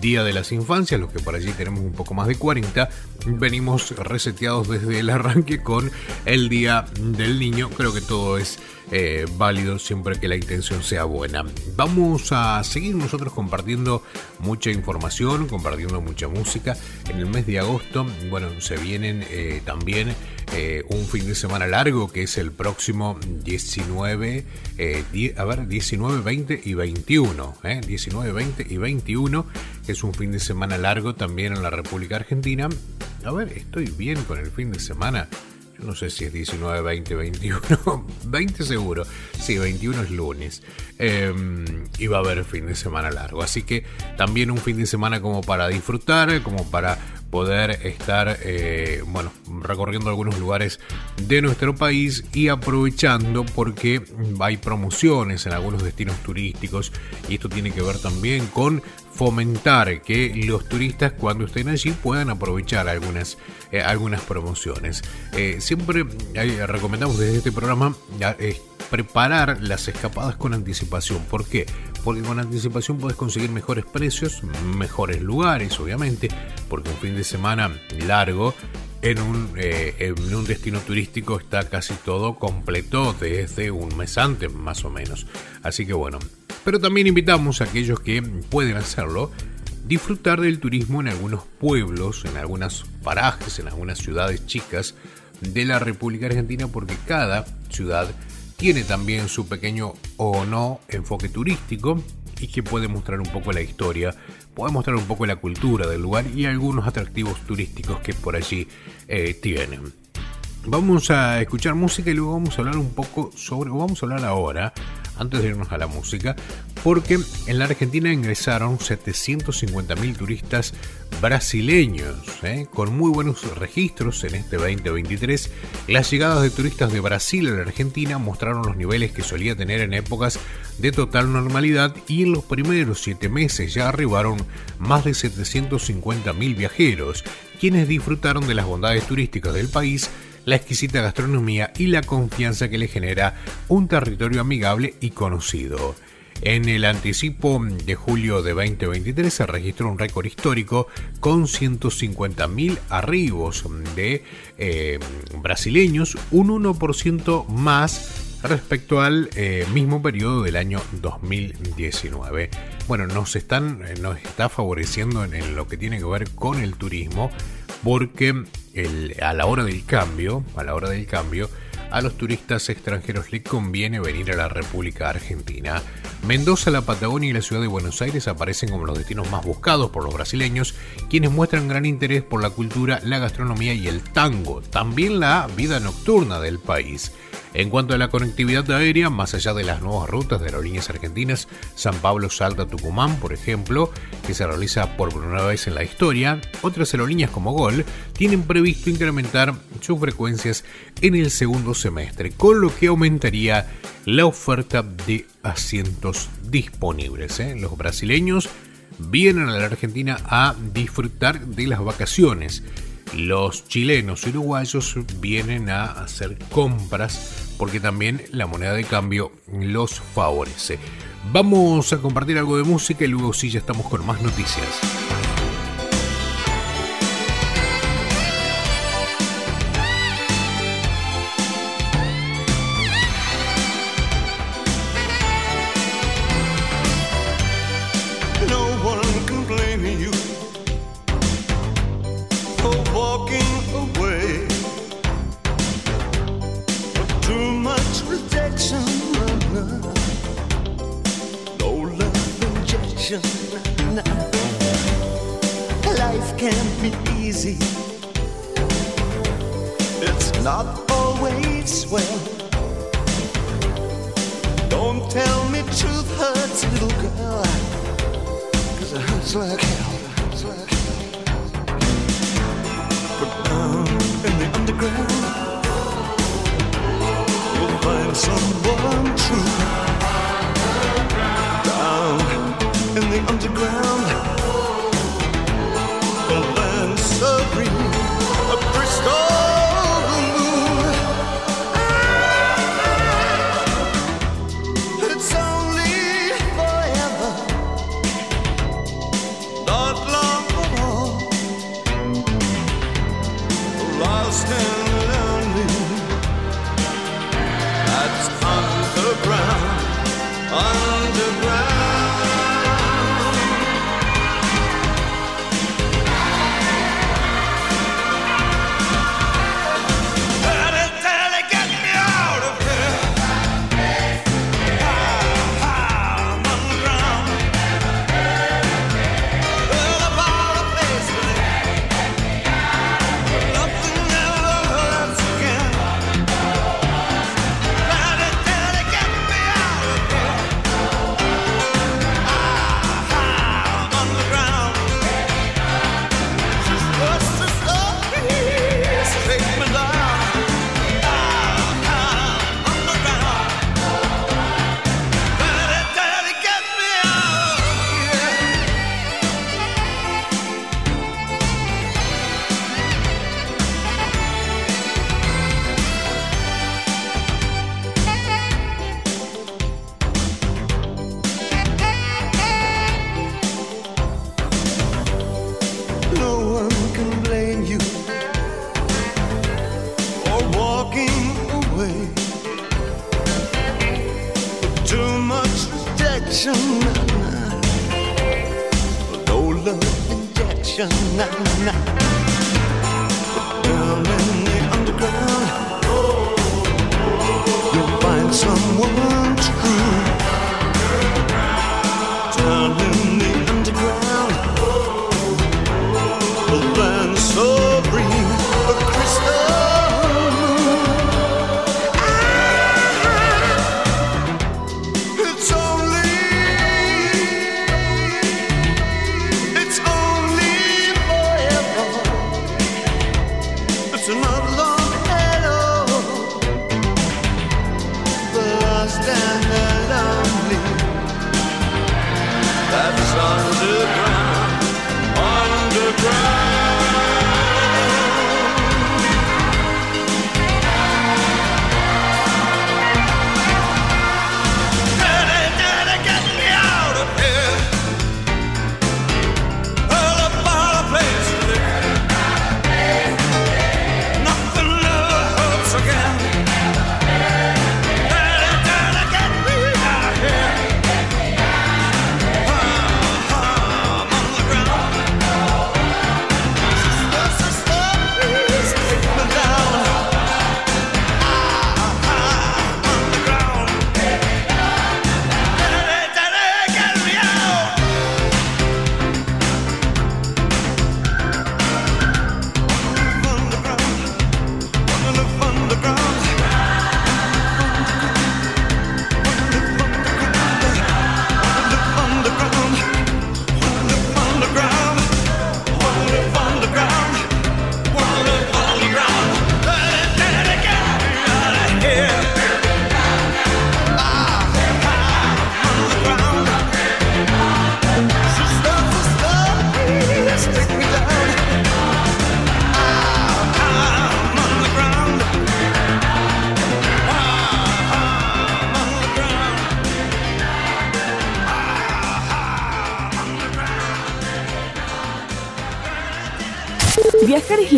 Día de las Infancias, los que por allí tenemos un poco más de 40. Venimos reseteados desde el arranque con el Día del Niño. Creo que todo es eh, válido siempre que la intención sea buena. Vamos a seguir nosotros compartiendo mucha información, compartiendo mucha música. En el mes de agosto, bueno, se vienen eh, también eh, un fin de semana largo que es el próximo 19, eh, a ver, 19, 20 y 21. ¿eh? 19, 20 y 21 que es un fin de semana largo también en la República Argentina. A ver, estoy bien con el fin de semana. Yo no sé si es 19, 20, 21. 20 seguro. Sí, 21 es lunes. Eh, y va a haber fin de semana largo. Así que también un fin de semana como para disfrutar, como para poder estar, eh, bueno, recorriendo algunos lugares de nuestro país y aprovechando porque hay promociones en algunos destinos turísticos. Y esto tiene que ver también con fomentar que los turistas cuando estén allí puedan aprovechar algunas, eh, algunas promociones. Eh, siempre eh, recomendamos desde este programa preparar las escapadas con anticipación. ¿Por qué? Porque con anticipación puedes conseguir mejores precios, mejores lugares, obviamente, porque un fin de semana largo en un, en un destino turístico está casi todo completo desde un mes antes, más o menos. Así que bueno, pero también invitamos a aquellos que pueden hacerlo, disfrutar del turismo en algunos pueblos, en algunas parajes, en algunas ciudades chicas de la República Argentina, porque cada ciudad tiene también su pequeño o no enfoque turístico y que puede mostrar un poco la historia, puede mostrar un poco la cultura del lugar y algunos atractivos turísticos que por allí eh, tienen. Vamos a escuchar música y luego vamos a hablar un poco sobre, o vamos a hablar ahora, antes de irnos a la música, porque en la Argentina ingresaron 750.000 turistas brasileños, ¿eh? con muy buenos registros en este 2023. Las llegadas de turistas de Brasil a la Argentina mostraron los niveles que solía tener en épocas de total normalidad y en los primeros siete meses ya arribaron más de 750.000 viajeros, quienes disfrutaron de las bondades turísticas del país la exquisita gastronomía y la confianza que le genera un territorio amigable y conocido. En el anticipo de julio de 2023 se registró un récord histórico con 150.000 arribos de eh, brasileños, un 1% más respecto al eh, mismo periodo del año 2019. Bueno, nos, están, nos está favoreciendo en, lo que tiene que ver con el turismo porque a la hora del cambio, a la hora del cambio, a los turistas extranjeros les conviene venir a la República Argentina. Mendoza, la Patagonia y la ciudad de Buenos Aires aparecen como los destinos más buscados por los brasileños, quienes muestran gran interés por la cultura, la gastronomía y el tango, también la vida nocturna del país. En cuanto a la conectividad aérea, más allá de las nuevas rutas de aerolíneas argentinas, San Pablo Salta Tucumán, por ejemplo, que se realiza por primera vez en la historia, otras aerolíneas como Gol tienen previsto incrementar sus frecuencias en el segundo semestre, con lo que aumentaría la oferta de asientos disponibles. ¿eh? Los brasileños vienen a la Argentina a disfrutar de las vacaciones. Los chilenos y uruguayos vienen a hacer compras porque también la moneda de cambio los favorece. Vamos a compartir algo de música y luego sí ya estamos con más noticias.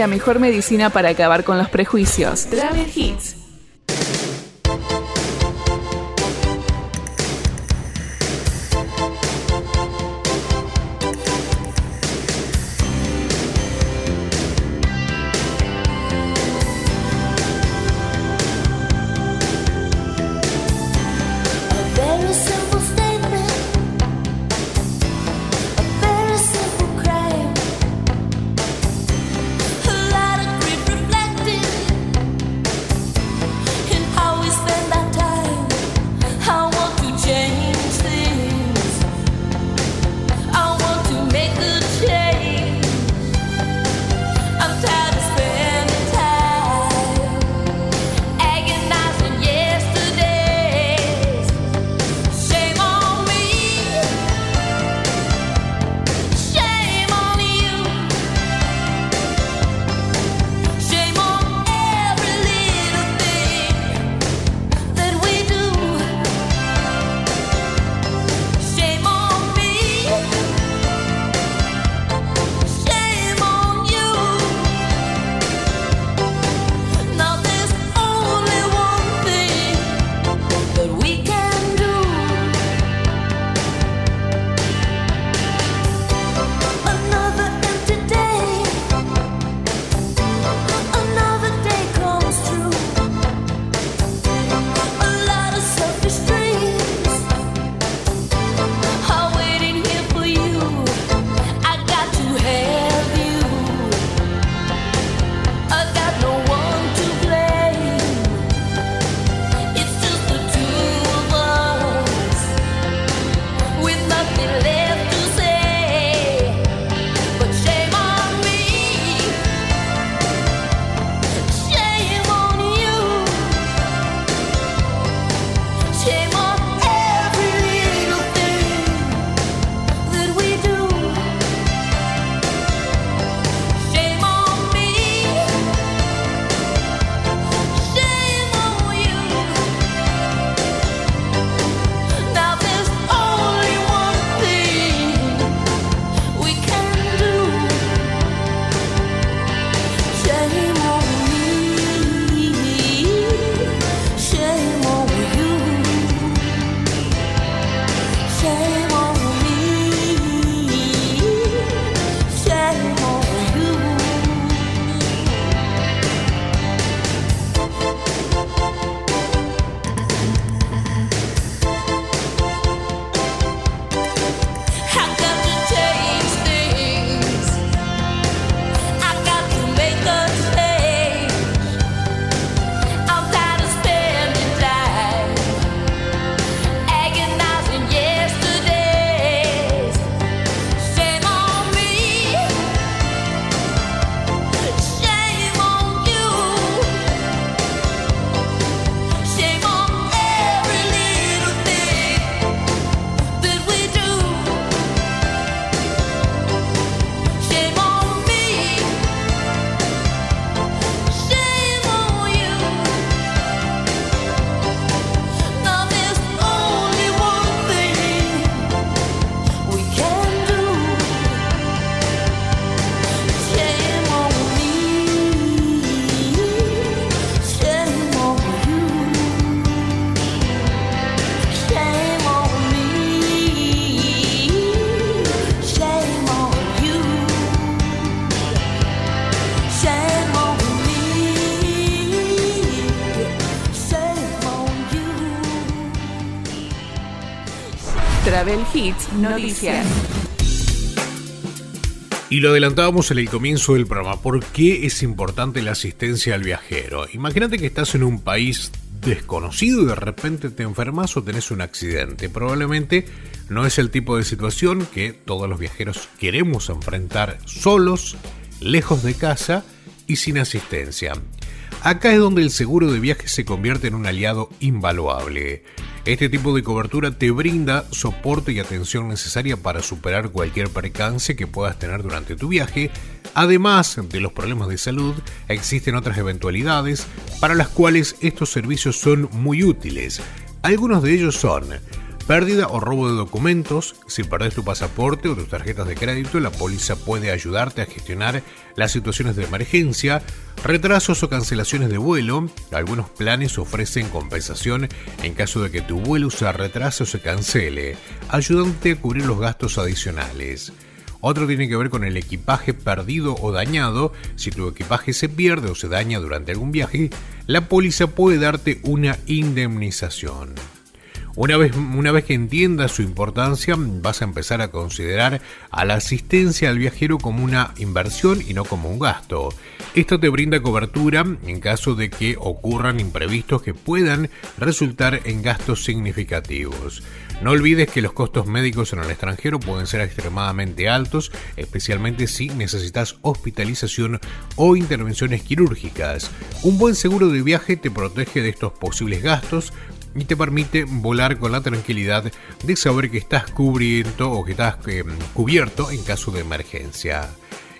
La mejor medicina para acabar con los prejuicios. Travel. Hits Noticias. Y lo adelantábamos en el comienzo del programa. ¿Por qué es importante la asistencia al viajero? Imagínate que estás en un país desconocido y de repente te enfermas o tenés un accidente. Probablemente no es el tipo de situación que todos los viajeros queremos enfrentar solos, lejos de casa y sin asistencia. Acá es donde el seguro de viaje se convierte en un aliado invaluable. Este tipo de cobertura te brinda soporte y atención necesaria para superar cualquier percance que puedas tener durante tu viaje. Además de los problemas de salud, existen otras eventualidades para las cuales estos servicios son muy útiles. Algunos de ellos son Pérdida o robo de documentos. Si perdés tu pasaporte o tus tarjetas de crédito, la póliza puede ayudarte a gestionar las situaciones de emergencia. Retrasos o cancelaciones de vuelo. Algunos planes ofrecen compensación en caso de que tu vuelo se retrase o se cancele, ayudándote a cubrir los gastos adicionales. Otro tiene que ver con el equipaje perdido o dañado. Si tu equipaje se pierde o se daña durante algún viaje, la póliza puede darte una indemnización. Una vez, que entiendas su importancia, vas a empezar a considerar a la asistencia al viajero como una inversión y no como un gasto. Esto te brinda cobertura en caso de que ocurran imprevistos que puedan resultar en gastos significativos. No olvides que los costos médicos en el extranjero pueden ser extremadamente altos, especialmente si necesitas hospitalización o intervenciones quirúrgicas. Un buen seguro de viaje te protege de estos posibles gastos, y te permite volar con la tranquilidad de saber que estás cubriendo o que estás eh, cubierto en caso de emergencia.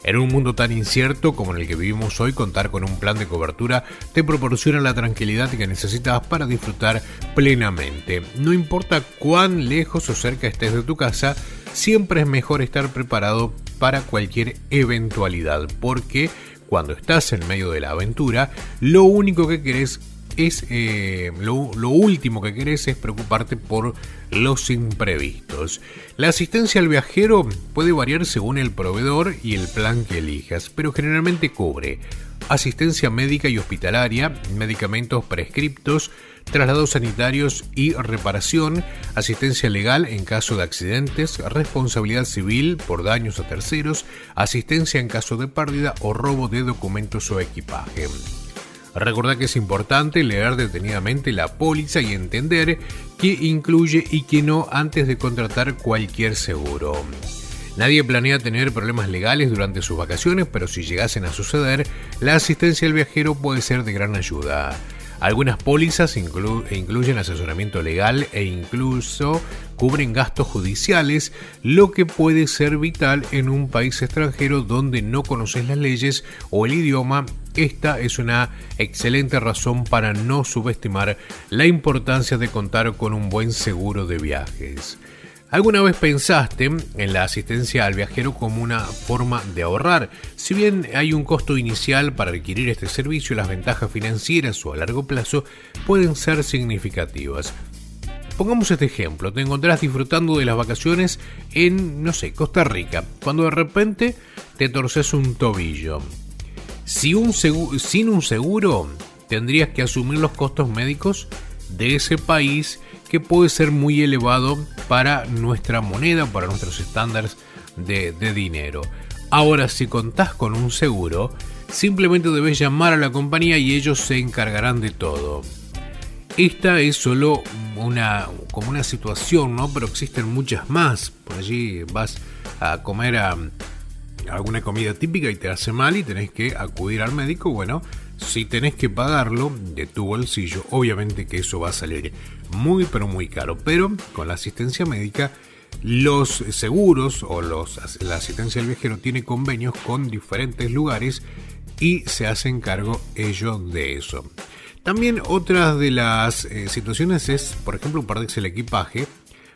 En un mundo tan incierto como en el que vivimos hoy, contar con un plan de cobertura te proporciona la tranquilidad que necesitas para disfrutar plenamente. No importa cuán lejos o cerca estés de tu casa, siempre es mejor estar preparado para cualquier eventualidad, porque cuando estás en medio de la aventura, lo único que querés es eh, lo, lo, último que querés es preocuparte por los imprevistos. La asistencia al viajero puede variar según el proveedor y el plan que elijas, pero generalmente cubre asistencia médica y hospitalaria, medicamentos prescriptos, traslados sanitarios y reparación, asistencia legal en caso de accidentes, responsabilidad civil por daños a terceros, asistencia en caso de pérdida o robo de documentos o equipaje. Recordá que es importante leer detenidamente la póliza y entender qué incluye y qué no antes de contratar cualquier seguro. Nadie planea tener problemas legales durante sus vacaciones, pero si llegasen a suceder, la asistencia al viajero puede ser de gran ayuda. Algunas pólizas incluyen asesoramiento legal e incluso cubren gastos judiciales, lo que puede ser vital en un país extranjero donde no conoces las leyes o el idioma. Esta es una excelente razón para no subestimar la importancia de contar con un buen seguro de viajes. ¿Alguna vez pensaste en la asistencia al viajero como una forma de ahorrar? Si bien hay un costo inicial para adquirir este servicio, las ventajas financieras o a largo plazo pueden ser significativas. Pongamos este ejemplo, te encontrás disfrutando de las vacaciones en, no sé, Costa Rica, cuando de repente te torces un tobillo. Si un sin un seguro, tendrías que asumir los costos médicos de ese país que puede ser muy elevado para nuestra moneda, para nuestros estándares de, dinero. Ahora, si contás con un seguro, simplemente debes llamar a la compañía y ellos se encargarán de todo. Esta es solo una, como una situación, ¿no? Pero existen muchas más. Por allí vas a comer a, alguna comida típica y te hace mal y tenés que acudir al médico. Bueno, si tenés que pagarlo de tu bolsillo, obviamente que eso va a salir muy pero muy caro, pero con la asistencia médica los seguros o la asistencia del viajero tiene convenios con diferentes lugares y se hacen cargo ellos de eso. También otra de las eh, situaciones es, por ejemplo, perderse el equipaje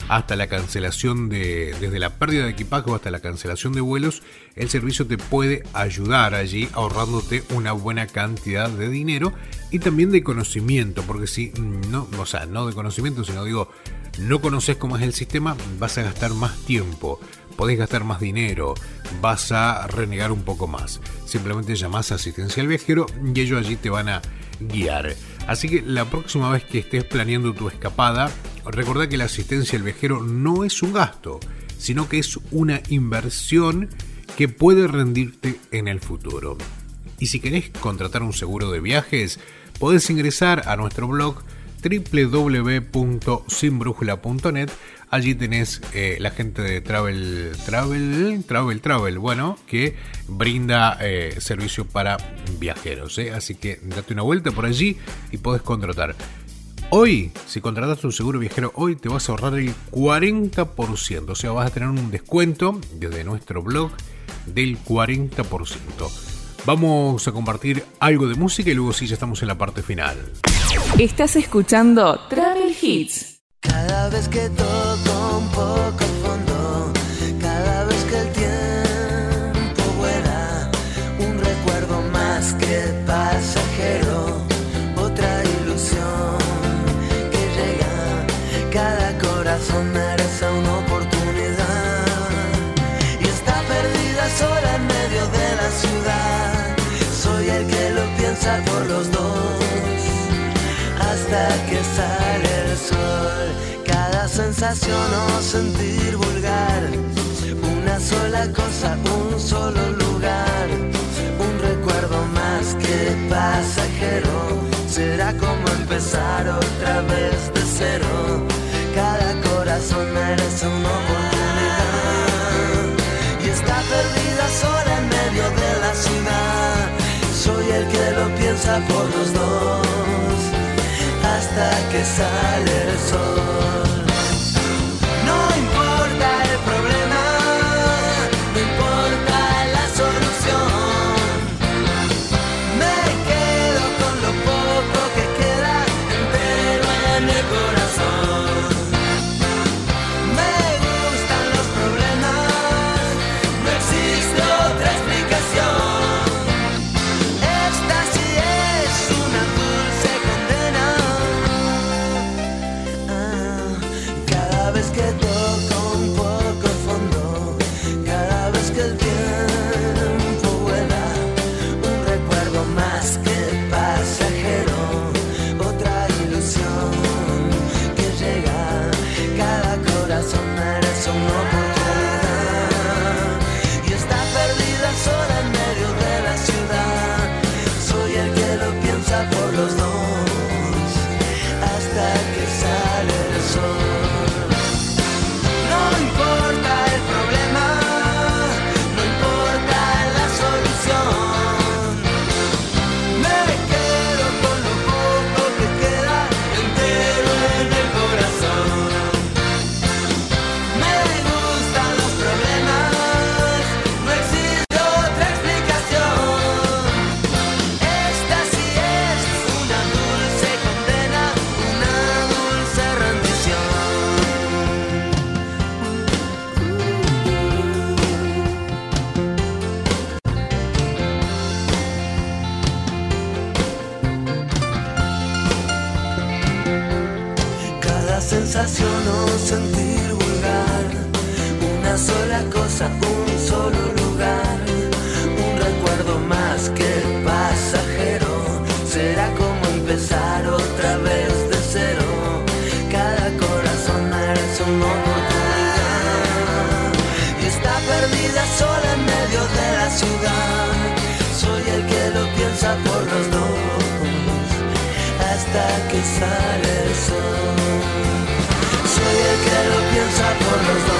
hasta la cancelación de, desde la pérdida de equipaje hasta la cancelación de vuelos, el servicio te puede ayudar allí ahorrándote una buena cantidad de dinero y también de conocimiento, porque si no, o sea, no de conocimiento, sino digo, no conoces cómo es el sistema, vas a gastar más tiempo, podés gastar más dinero, vas a renegar un poco más. Simplemente llamás a asistencia al viajero y ellos allí te van a guiar. Así que la próxima vez que estés planeando tu escapada, recordá que la asistencia al viajero no es un gasto, sino que es una inversión que puede rendirte en el futuro. Y si querés contratar un seguro de viajes, podés ingresar a nuestro blog www.sinbrújula.net Allí tenés eh, la gente de Travel, Travel, Travel, Travel, bueno, que brinda eh, servicio para viajeros. ¿eh? Así que date una vuelta por allí y podés contratar. Hoy, si contratas tu seguro viajero, hoy te vas a ahorrar el 40%. O sea, vas a tener un descuento desde nuestro blog del 40%. Vamos a compartir algo de música y luego sí ya estamos en la parte final. Estás escuchando Travel Hits. Cada vez que toco un poco piensa por los dos hasta que sale el sol. Cada sensación o sentir vulgar, una sola cosa, un solo lugar, un recuerdo más que pasajero. Será como empezar otra vez de cero. Cada corazón merece una oportunidad y está perdida sola en medio de la ciudad. Soy el que lo piensa por los dos hasta que sale el sol. Sola cosa, un solo lugar, un recuerdo más que pasajero. Será como empezar otra vez de cero. Cada corazón merece una oportunidad y está perdida sola en medio de la ciudad. Soy el que lo piensa por los dos hasta que sale el sol. Soy el que lo piensa por los dos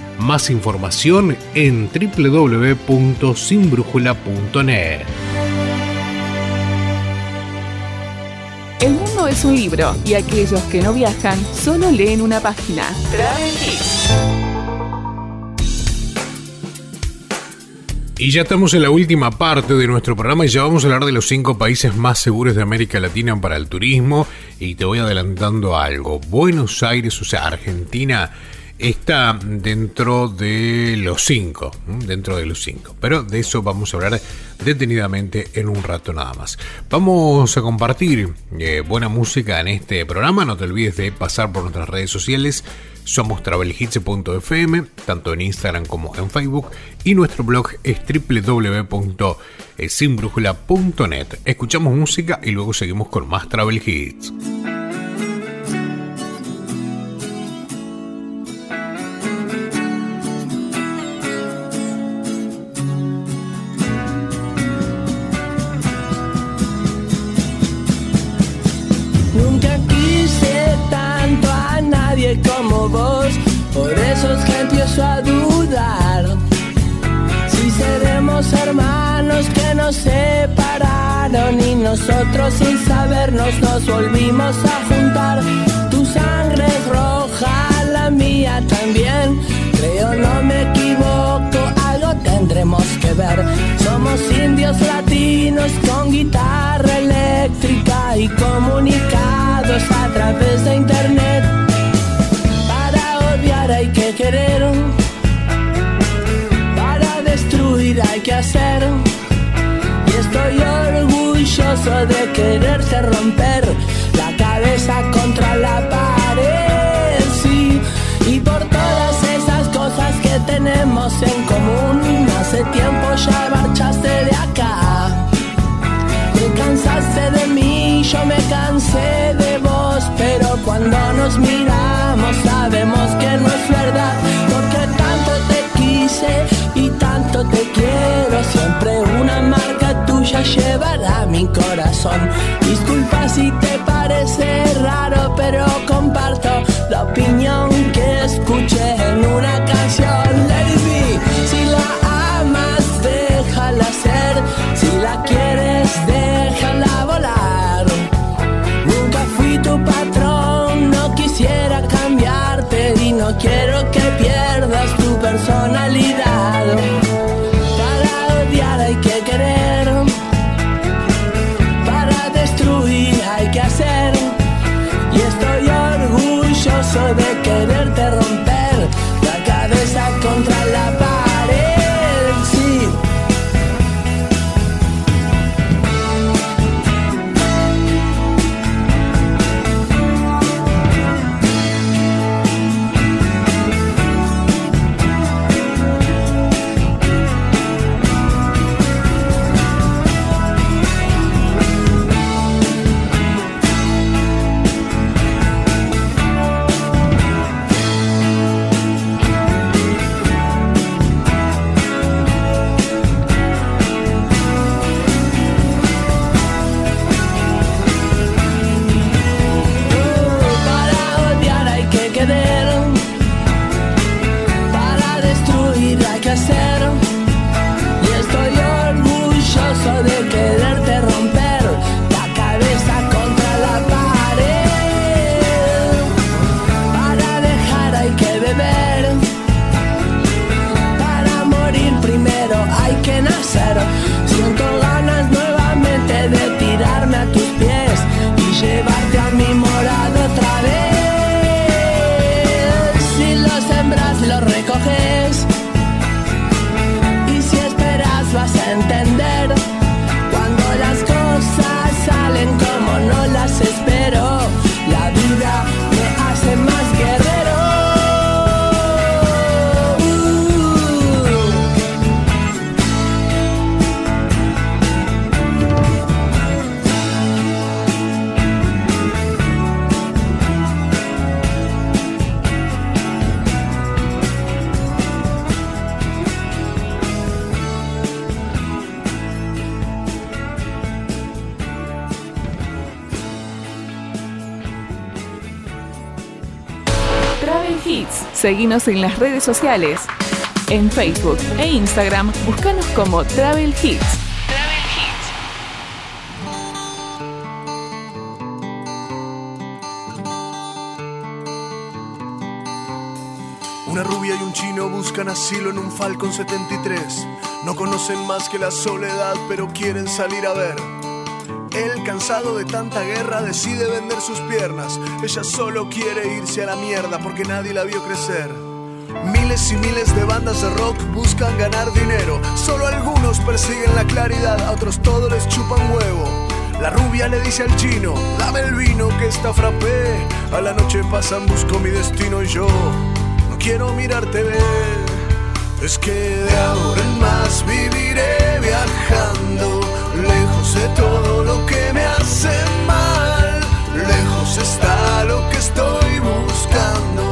Más información en www.sinbrújula.net. El mundo es un libro y aquellos que no viajan solo leen una página. Travel. Y ya estamos en la última parte de nuestro programa y ya vamos a hablar de los cinco países más seguros de América Latina para el turismo. Y te voy adelantando algo. Buenos Aires, o sea, Argentina, está dentro de los cinco. Dentro de los cinco. Pero de eso vamos a hablar detenidamente en un rato nada más. Vamos a compartir eh, buena música en este programa. No te olvides de pasar por nuestras redes sociales. Somos travelhits.fm, tanto en Instagram como en Facebook, y nuestro blog es www.sinbrújula.net. Escuchamos música y luego seguimos con más Travel Hits. Hermanos que nos separaron y nosotros sin sabernos nos volvimos a juntar. Tu sangre es roja, la mía también. Creo no me equivoco, algo tendremos que ver. Somos indios latinos con guitarra eléctrica y comunicados a través de internet. Orgulloso de quererte romper la cabeza contra la pared. Y por todas esas cosas que tenemos en común, hace tiempo ya marchaste de acá. Te cansaste de mí, yo me cansé de vos, pero cuando nos miramos sabemos tuya llevará mi corazón. Disculpa si te parece raro, pero comparto la opinión Hits. Seguinos en las redes sociales. En Facebook e Instagram, búscanos como Travel Hits. Travel Hits. Una rubia y un chino buscan asilo en un Falcon 73. No conocen más que la soledad, pero quieren salir a ver. Cansado de tanta guerra, decide vender sus piernas. Ella solo quiere irse a la mierda porque nadie la vio crecer. Miles y miles de bandas de rock buscan ganar dinero. Solo algunos persiguen la claridad, a otros todo les chupan huevo. La rubia le dice al chino, dame el vino que está frappé. A la noche pasan, busco mi destino y yo no quiero mirarte ver. Es que de ahora en más viviré viajando, lejos de todo lo que me hace mal. Lejos está lo que estoy buscando.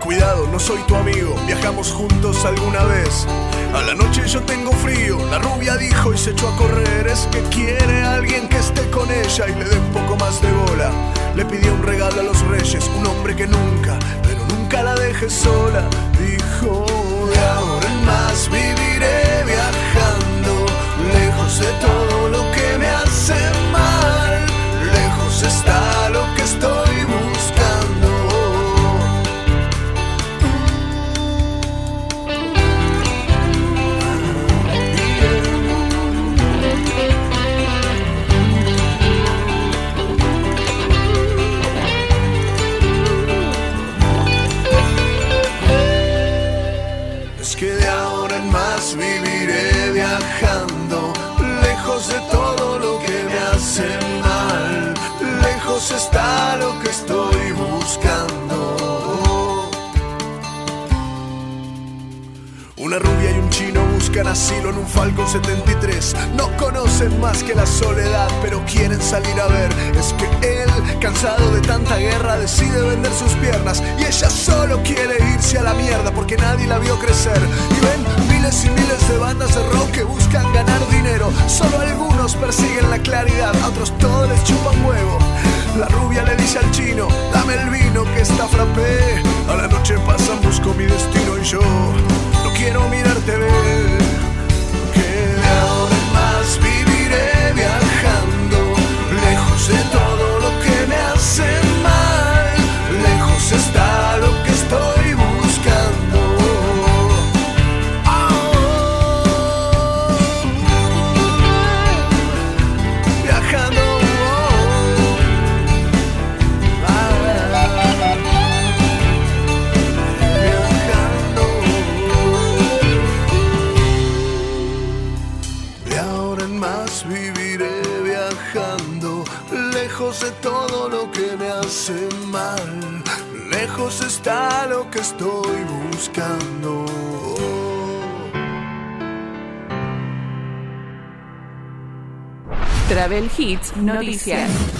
Cuidado, no soy tu amigo, viajamos juntos alguna vez. A la noche yo tengo frío, la rubia dijo y se echó a correr. Es que quiere alguien que esté con ella y le dé un poco más de bola. Le pidió un regalo a los reyes, un hombre que nunca, pero nunca la deje sola. Dijo, de ahora más viviré viajando, lejos de todo lo que me hace mal. Lejos está hace mal. Lejos está lo que estoy buscando. Una rubia y un buscan asilo en un Falcon 73. No conocen más que la soledad, pero quieren salir a ver. Es que él, cansado de tanta guerra, decide vender sus piernas. Y ella solo quiere irse a la mierda porque nadie la vio crecer. Y ven miles y miles de bandas de rock que buscan ganar dinero. Solo algunos persiguen la claridad, a otros todos les chupan huevo. La rubia le dice al chino, dame el vino que está frappé. A la noche pasan, busco mi destino y yo no quiero mirarte ver. Que de ahora en más viviré viajando, lejos de todo lo que me hace mal. Lejos está lo que que estoy buscando. Travel Hits Noticias.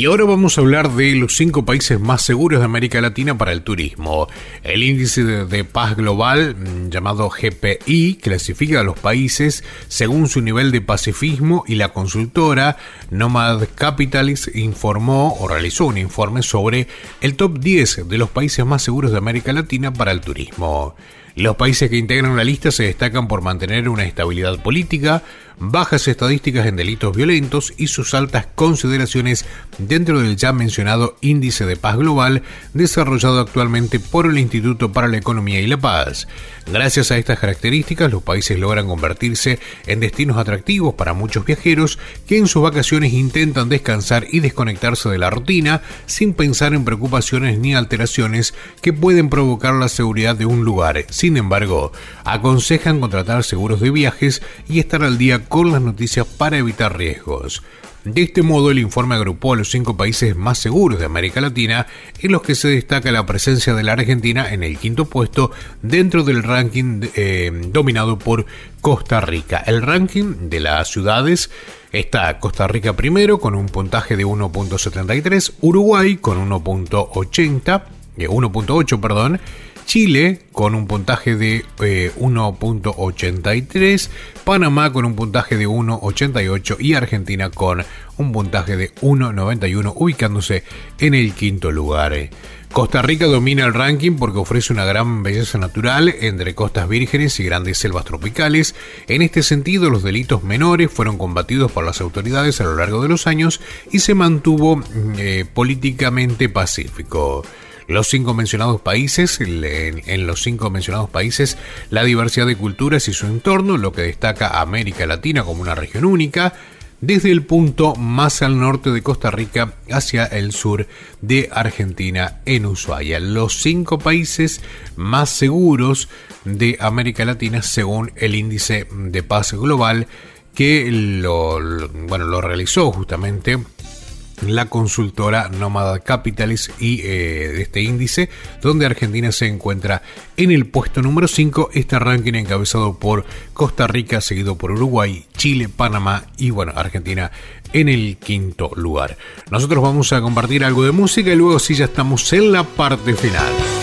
Y ahora vamos a hablar de los cinco países más seguros de América Latina para el turismo. El índice de, paz global, mm, llamado GPI, clasifica a los países según su nivel de pacifismo y la consultora Nomad Capitalis informó o realizó un informe sobre el top 10 de los países más seguros de América Latina para el turismo. Los países que integran la lista se destacan por mantener una estabilidad política, bajas estadísticas en delitos violentos y sus altas consideraciones dentro del ya mencionado Índice de Paz Global desarrollado actualmente por el Instituto para la Economía y la Paz. Gracias a estas características, los países logran convertirse en destinos atractivos para muchos viajeros que en sus vacaciones intentan descansar y desconectarse de la rutina sin pensar en preocupaciones ni alteraciones que pueden provocar la seguridad de un lugar. Sin embargo, aconsejan contratar seguros de viajes y estar al día con las noticias para evitar riesgos. De este modo, el informe agrupó a los cinco países más seguros de América Latina, en los que se destaca la presencia de la Argentina en el quinto puesto dentro del ranking eh, dominado por Costa Rica. El ranking de las ciudades está Costa Rica primero con un puntaje de 1.73, Uruguay con 1.80, eh, 1.8, perdón, Chile con un puntaje de eh, 1.83, Panamá con un puntaje de 1.88 y Argentina con un puntaje de 1.91 ubicándose en el quinto lugar. Costa Rica domina el ranking porque ofrece una gran belleza natural entre costas vírgenes y grandes selvas tropicales. En este sentido, los delitos menores fueron combatidos por las autoridades a lo largo de los años y se mantuvo eh, políticamente pacífico. Los cinco mencionados países, en, los cinco mencionados países, la diversidad de culturas y su entorno, lo que destaca a América Latina como una región única, desde el punto más al norte de Costa Rica hacia el sur de Argentina en Ushuaia. Los cinco países más seguros de América Latina según el índice de paz global que lo, lo- bueno, lo realizó justamente la consultora Nomad Capitalis y eh, de este índice, donde Argentina se encuentra en el puesto número 5, este ranking encabezado por Costa Rica, seguido por Uruguay, Chile, Panamá y bueno, Argentina en el quinto lugar. Nosotros vamos a compartir algo de música y luego sí ya estamos en la parte final.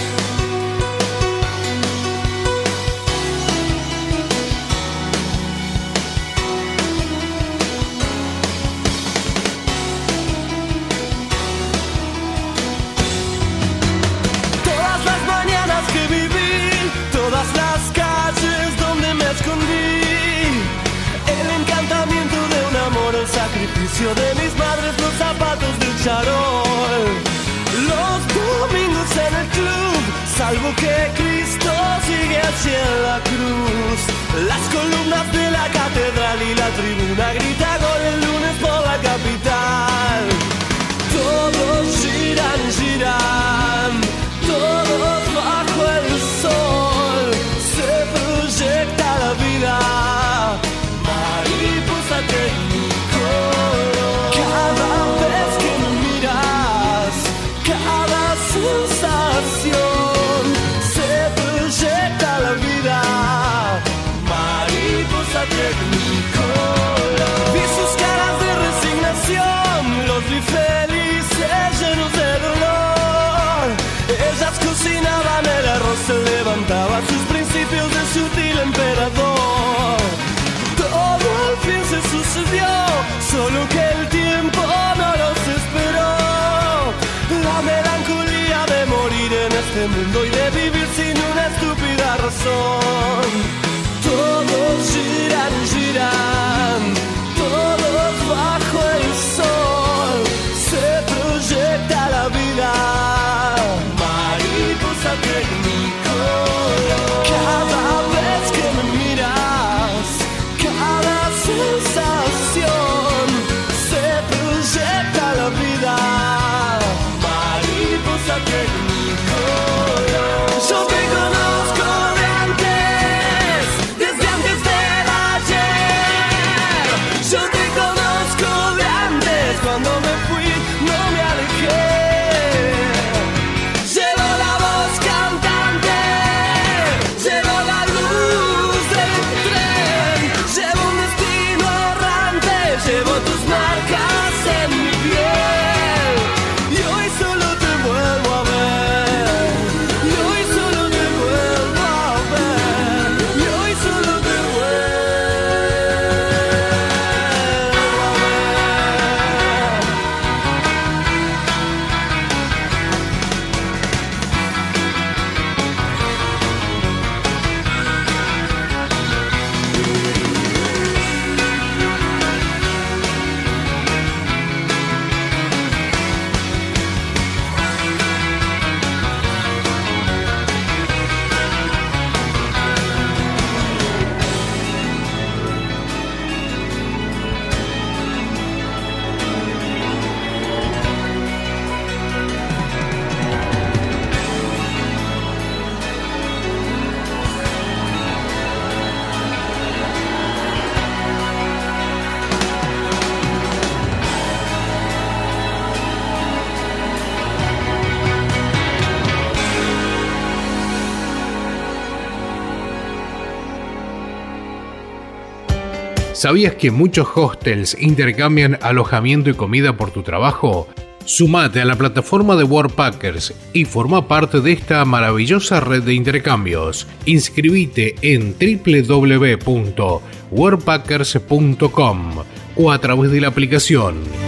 ¿Sabías que muchos hostels intercambian alojamiento y comida por tu trabajo? Sumate a la plataforma de Warpackers y forma parte de esta maravillosa red de intercambios. Inscribite en www.warpackers.com o a través de la aplicación.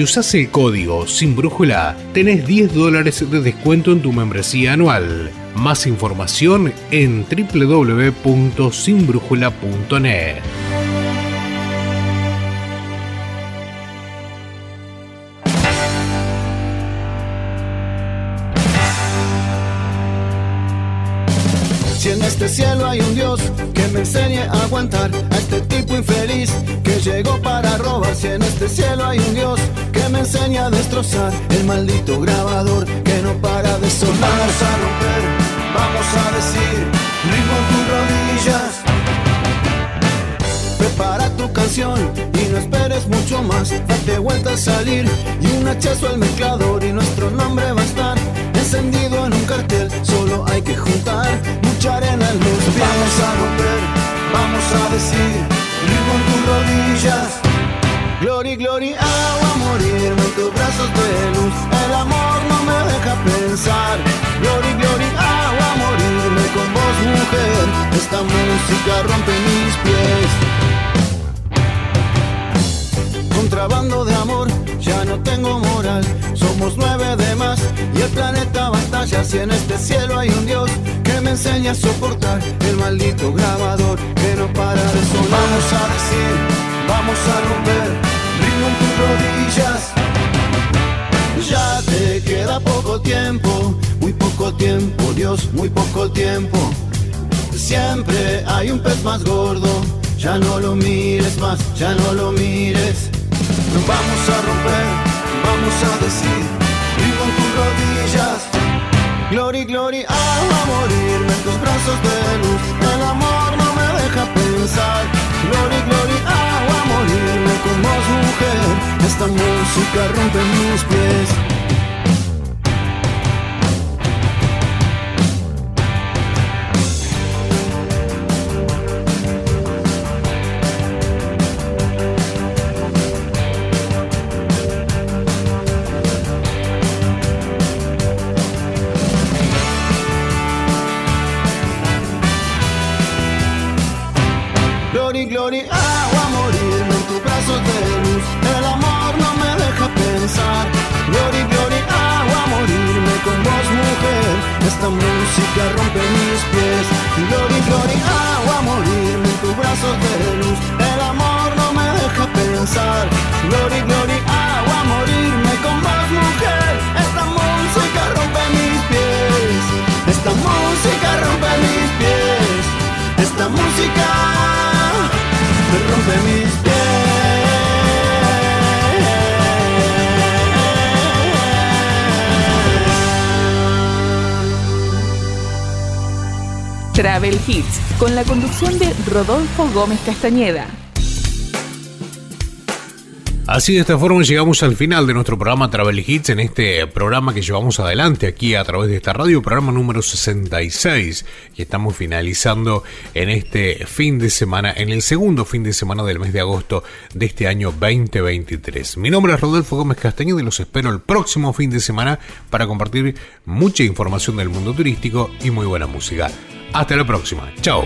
Si usas el código Sin Brújula, tenés 10 dólares de descuento en tu membresía anual. Más información en www.sinbrújula.net. Si en este cielo hay un Dios que me enseñe a aguantar cielo hay un Dios que me enseñe a destrozar el maldito grabador que no para de sonar. Vamos a romper, vamos a decir, ritmo en tus rodillas. Prepara tu canción y no esperes mucho más. Date vuelta a salir y un hachazo al mezclador y nuestro nombre va a estar encendido en un cartel. Solo hay que juntar mucha arena en los pies. Vamos a romper, vamos a decir, ritmo tus rodillas. Glory, glory, agua, morirme en tus brazos de luz. El amor no me deja pensar. Glory, glory, agua, morirme con vos, mujer. Esta música rompe mis pies. Contrabando de amor, ya no tengo moral. Somos nueve de más y el planeta batalla. Si en este cielo hay un Dios que me enseña a soportar el maldito grabador que no para de sonar. Vamos a decir, vamos a romper, ritmo en tus rodillas. Ya te queda poco tiempo, muy poco tiempo, Dios, muy poco tiempo. Siempre hay un pez más gordo, ya no lo mires más, ya no lo mires. Vamos a romper, vamos a decir, vivo en tus rodillas. Glory, glory, a morirme en tus brazos de luz. El amor no me deja pensar. Glory, glory, mujer. Esta música rompe mis pies. Glory, glory, agua, música rompe mis pies. Glory, glory, agua, morirme en tus brazos de luz. El amor no me deja pensar. Glory, glory, agua, morirme con vos, mujer. Esta música rompe mis pies. Esta música rompe mis pies. Esta música rompe mis Travel Hits, con la conducción de Rodolfo Gómez Castañeda. Así de esta forma llegamos al final de nuestro programa Travel Hits en este programa que llevamos adelante aquí a través de esta radio, programa número 66 y estamos finalizando en este fin de semana, en el segundo fin de semana del mes de agosto de este año 2023. Mi nombre es Rodolfo Gómez Castañeda y los espero el próximo fin de semana para compartir mucha información del mundo turístico y muy buena música. Hasta la próxima. Chao.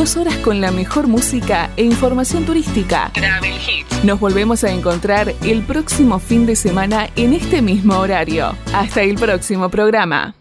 Dos horas con la mejor música e información turística. Travel Hits. Nos volvemos a encontrar el próximo fin de semana en este mismo horario. Hasta el próximo programa.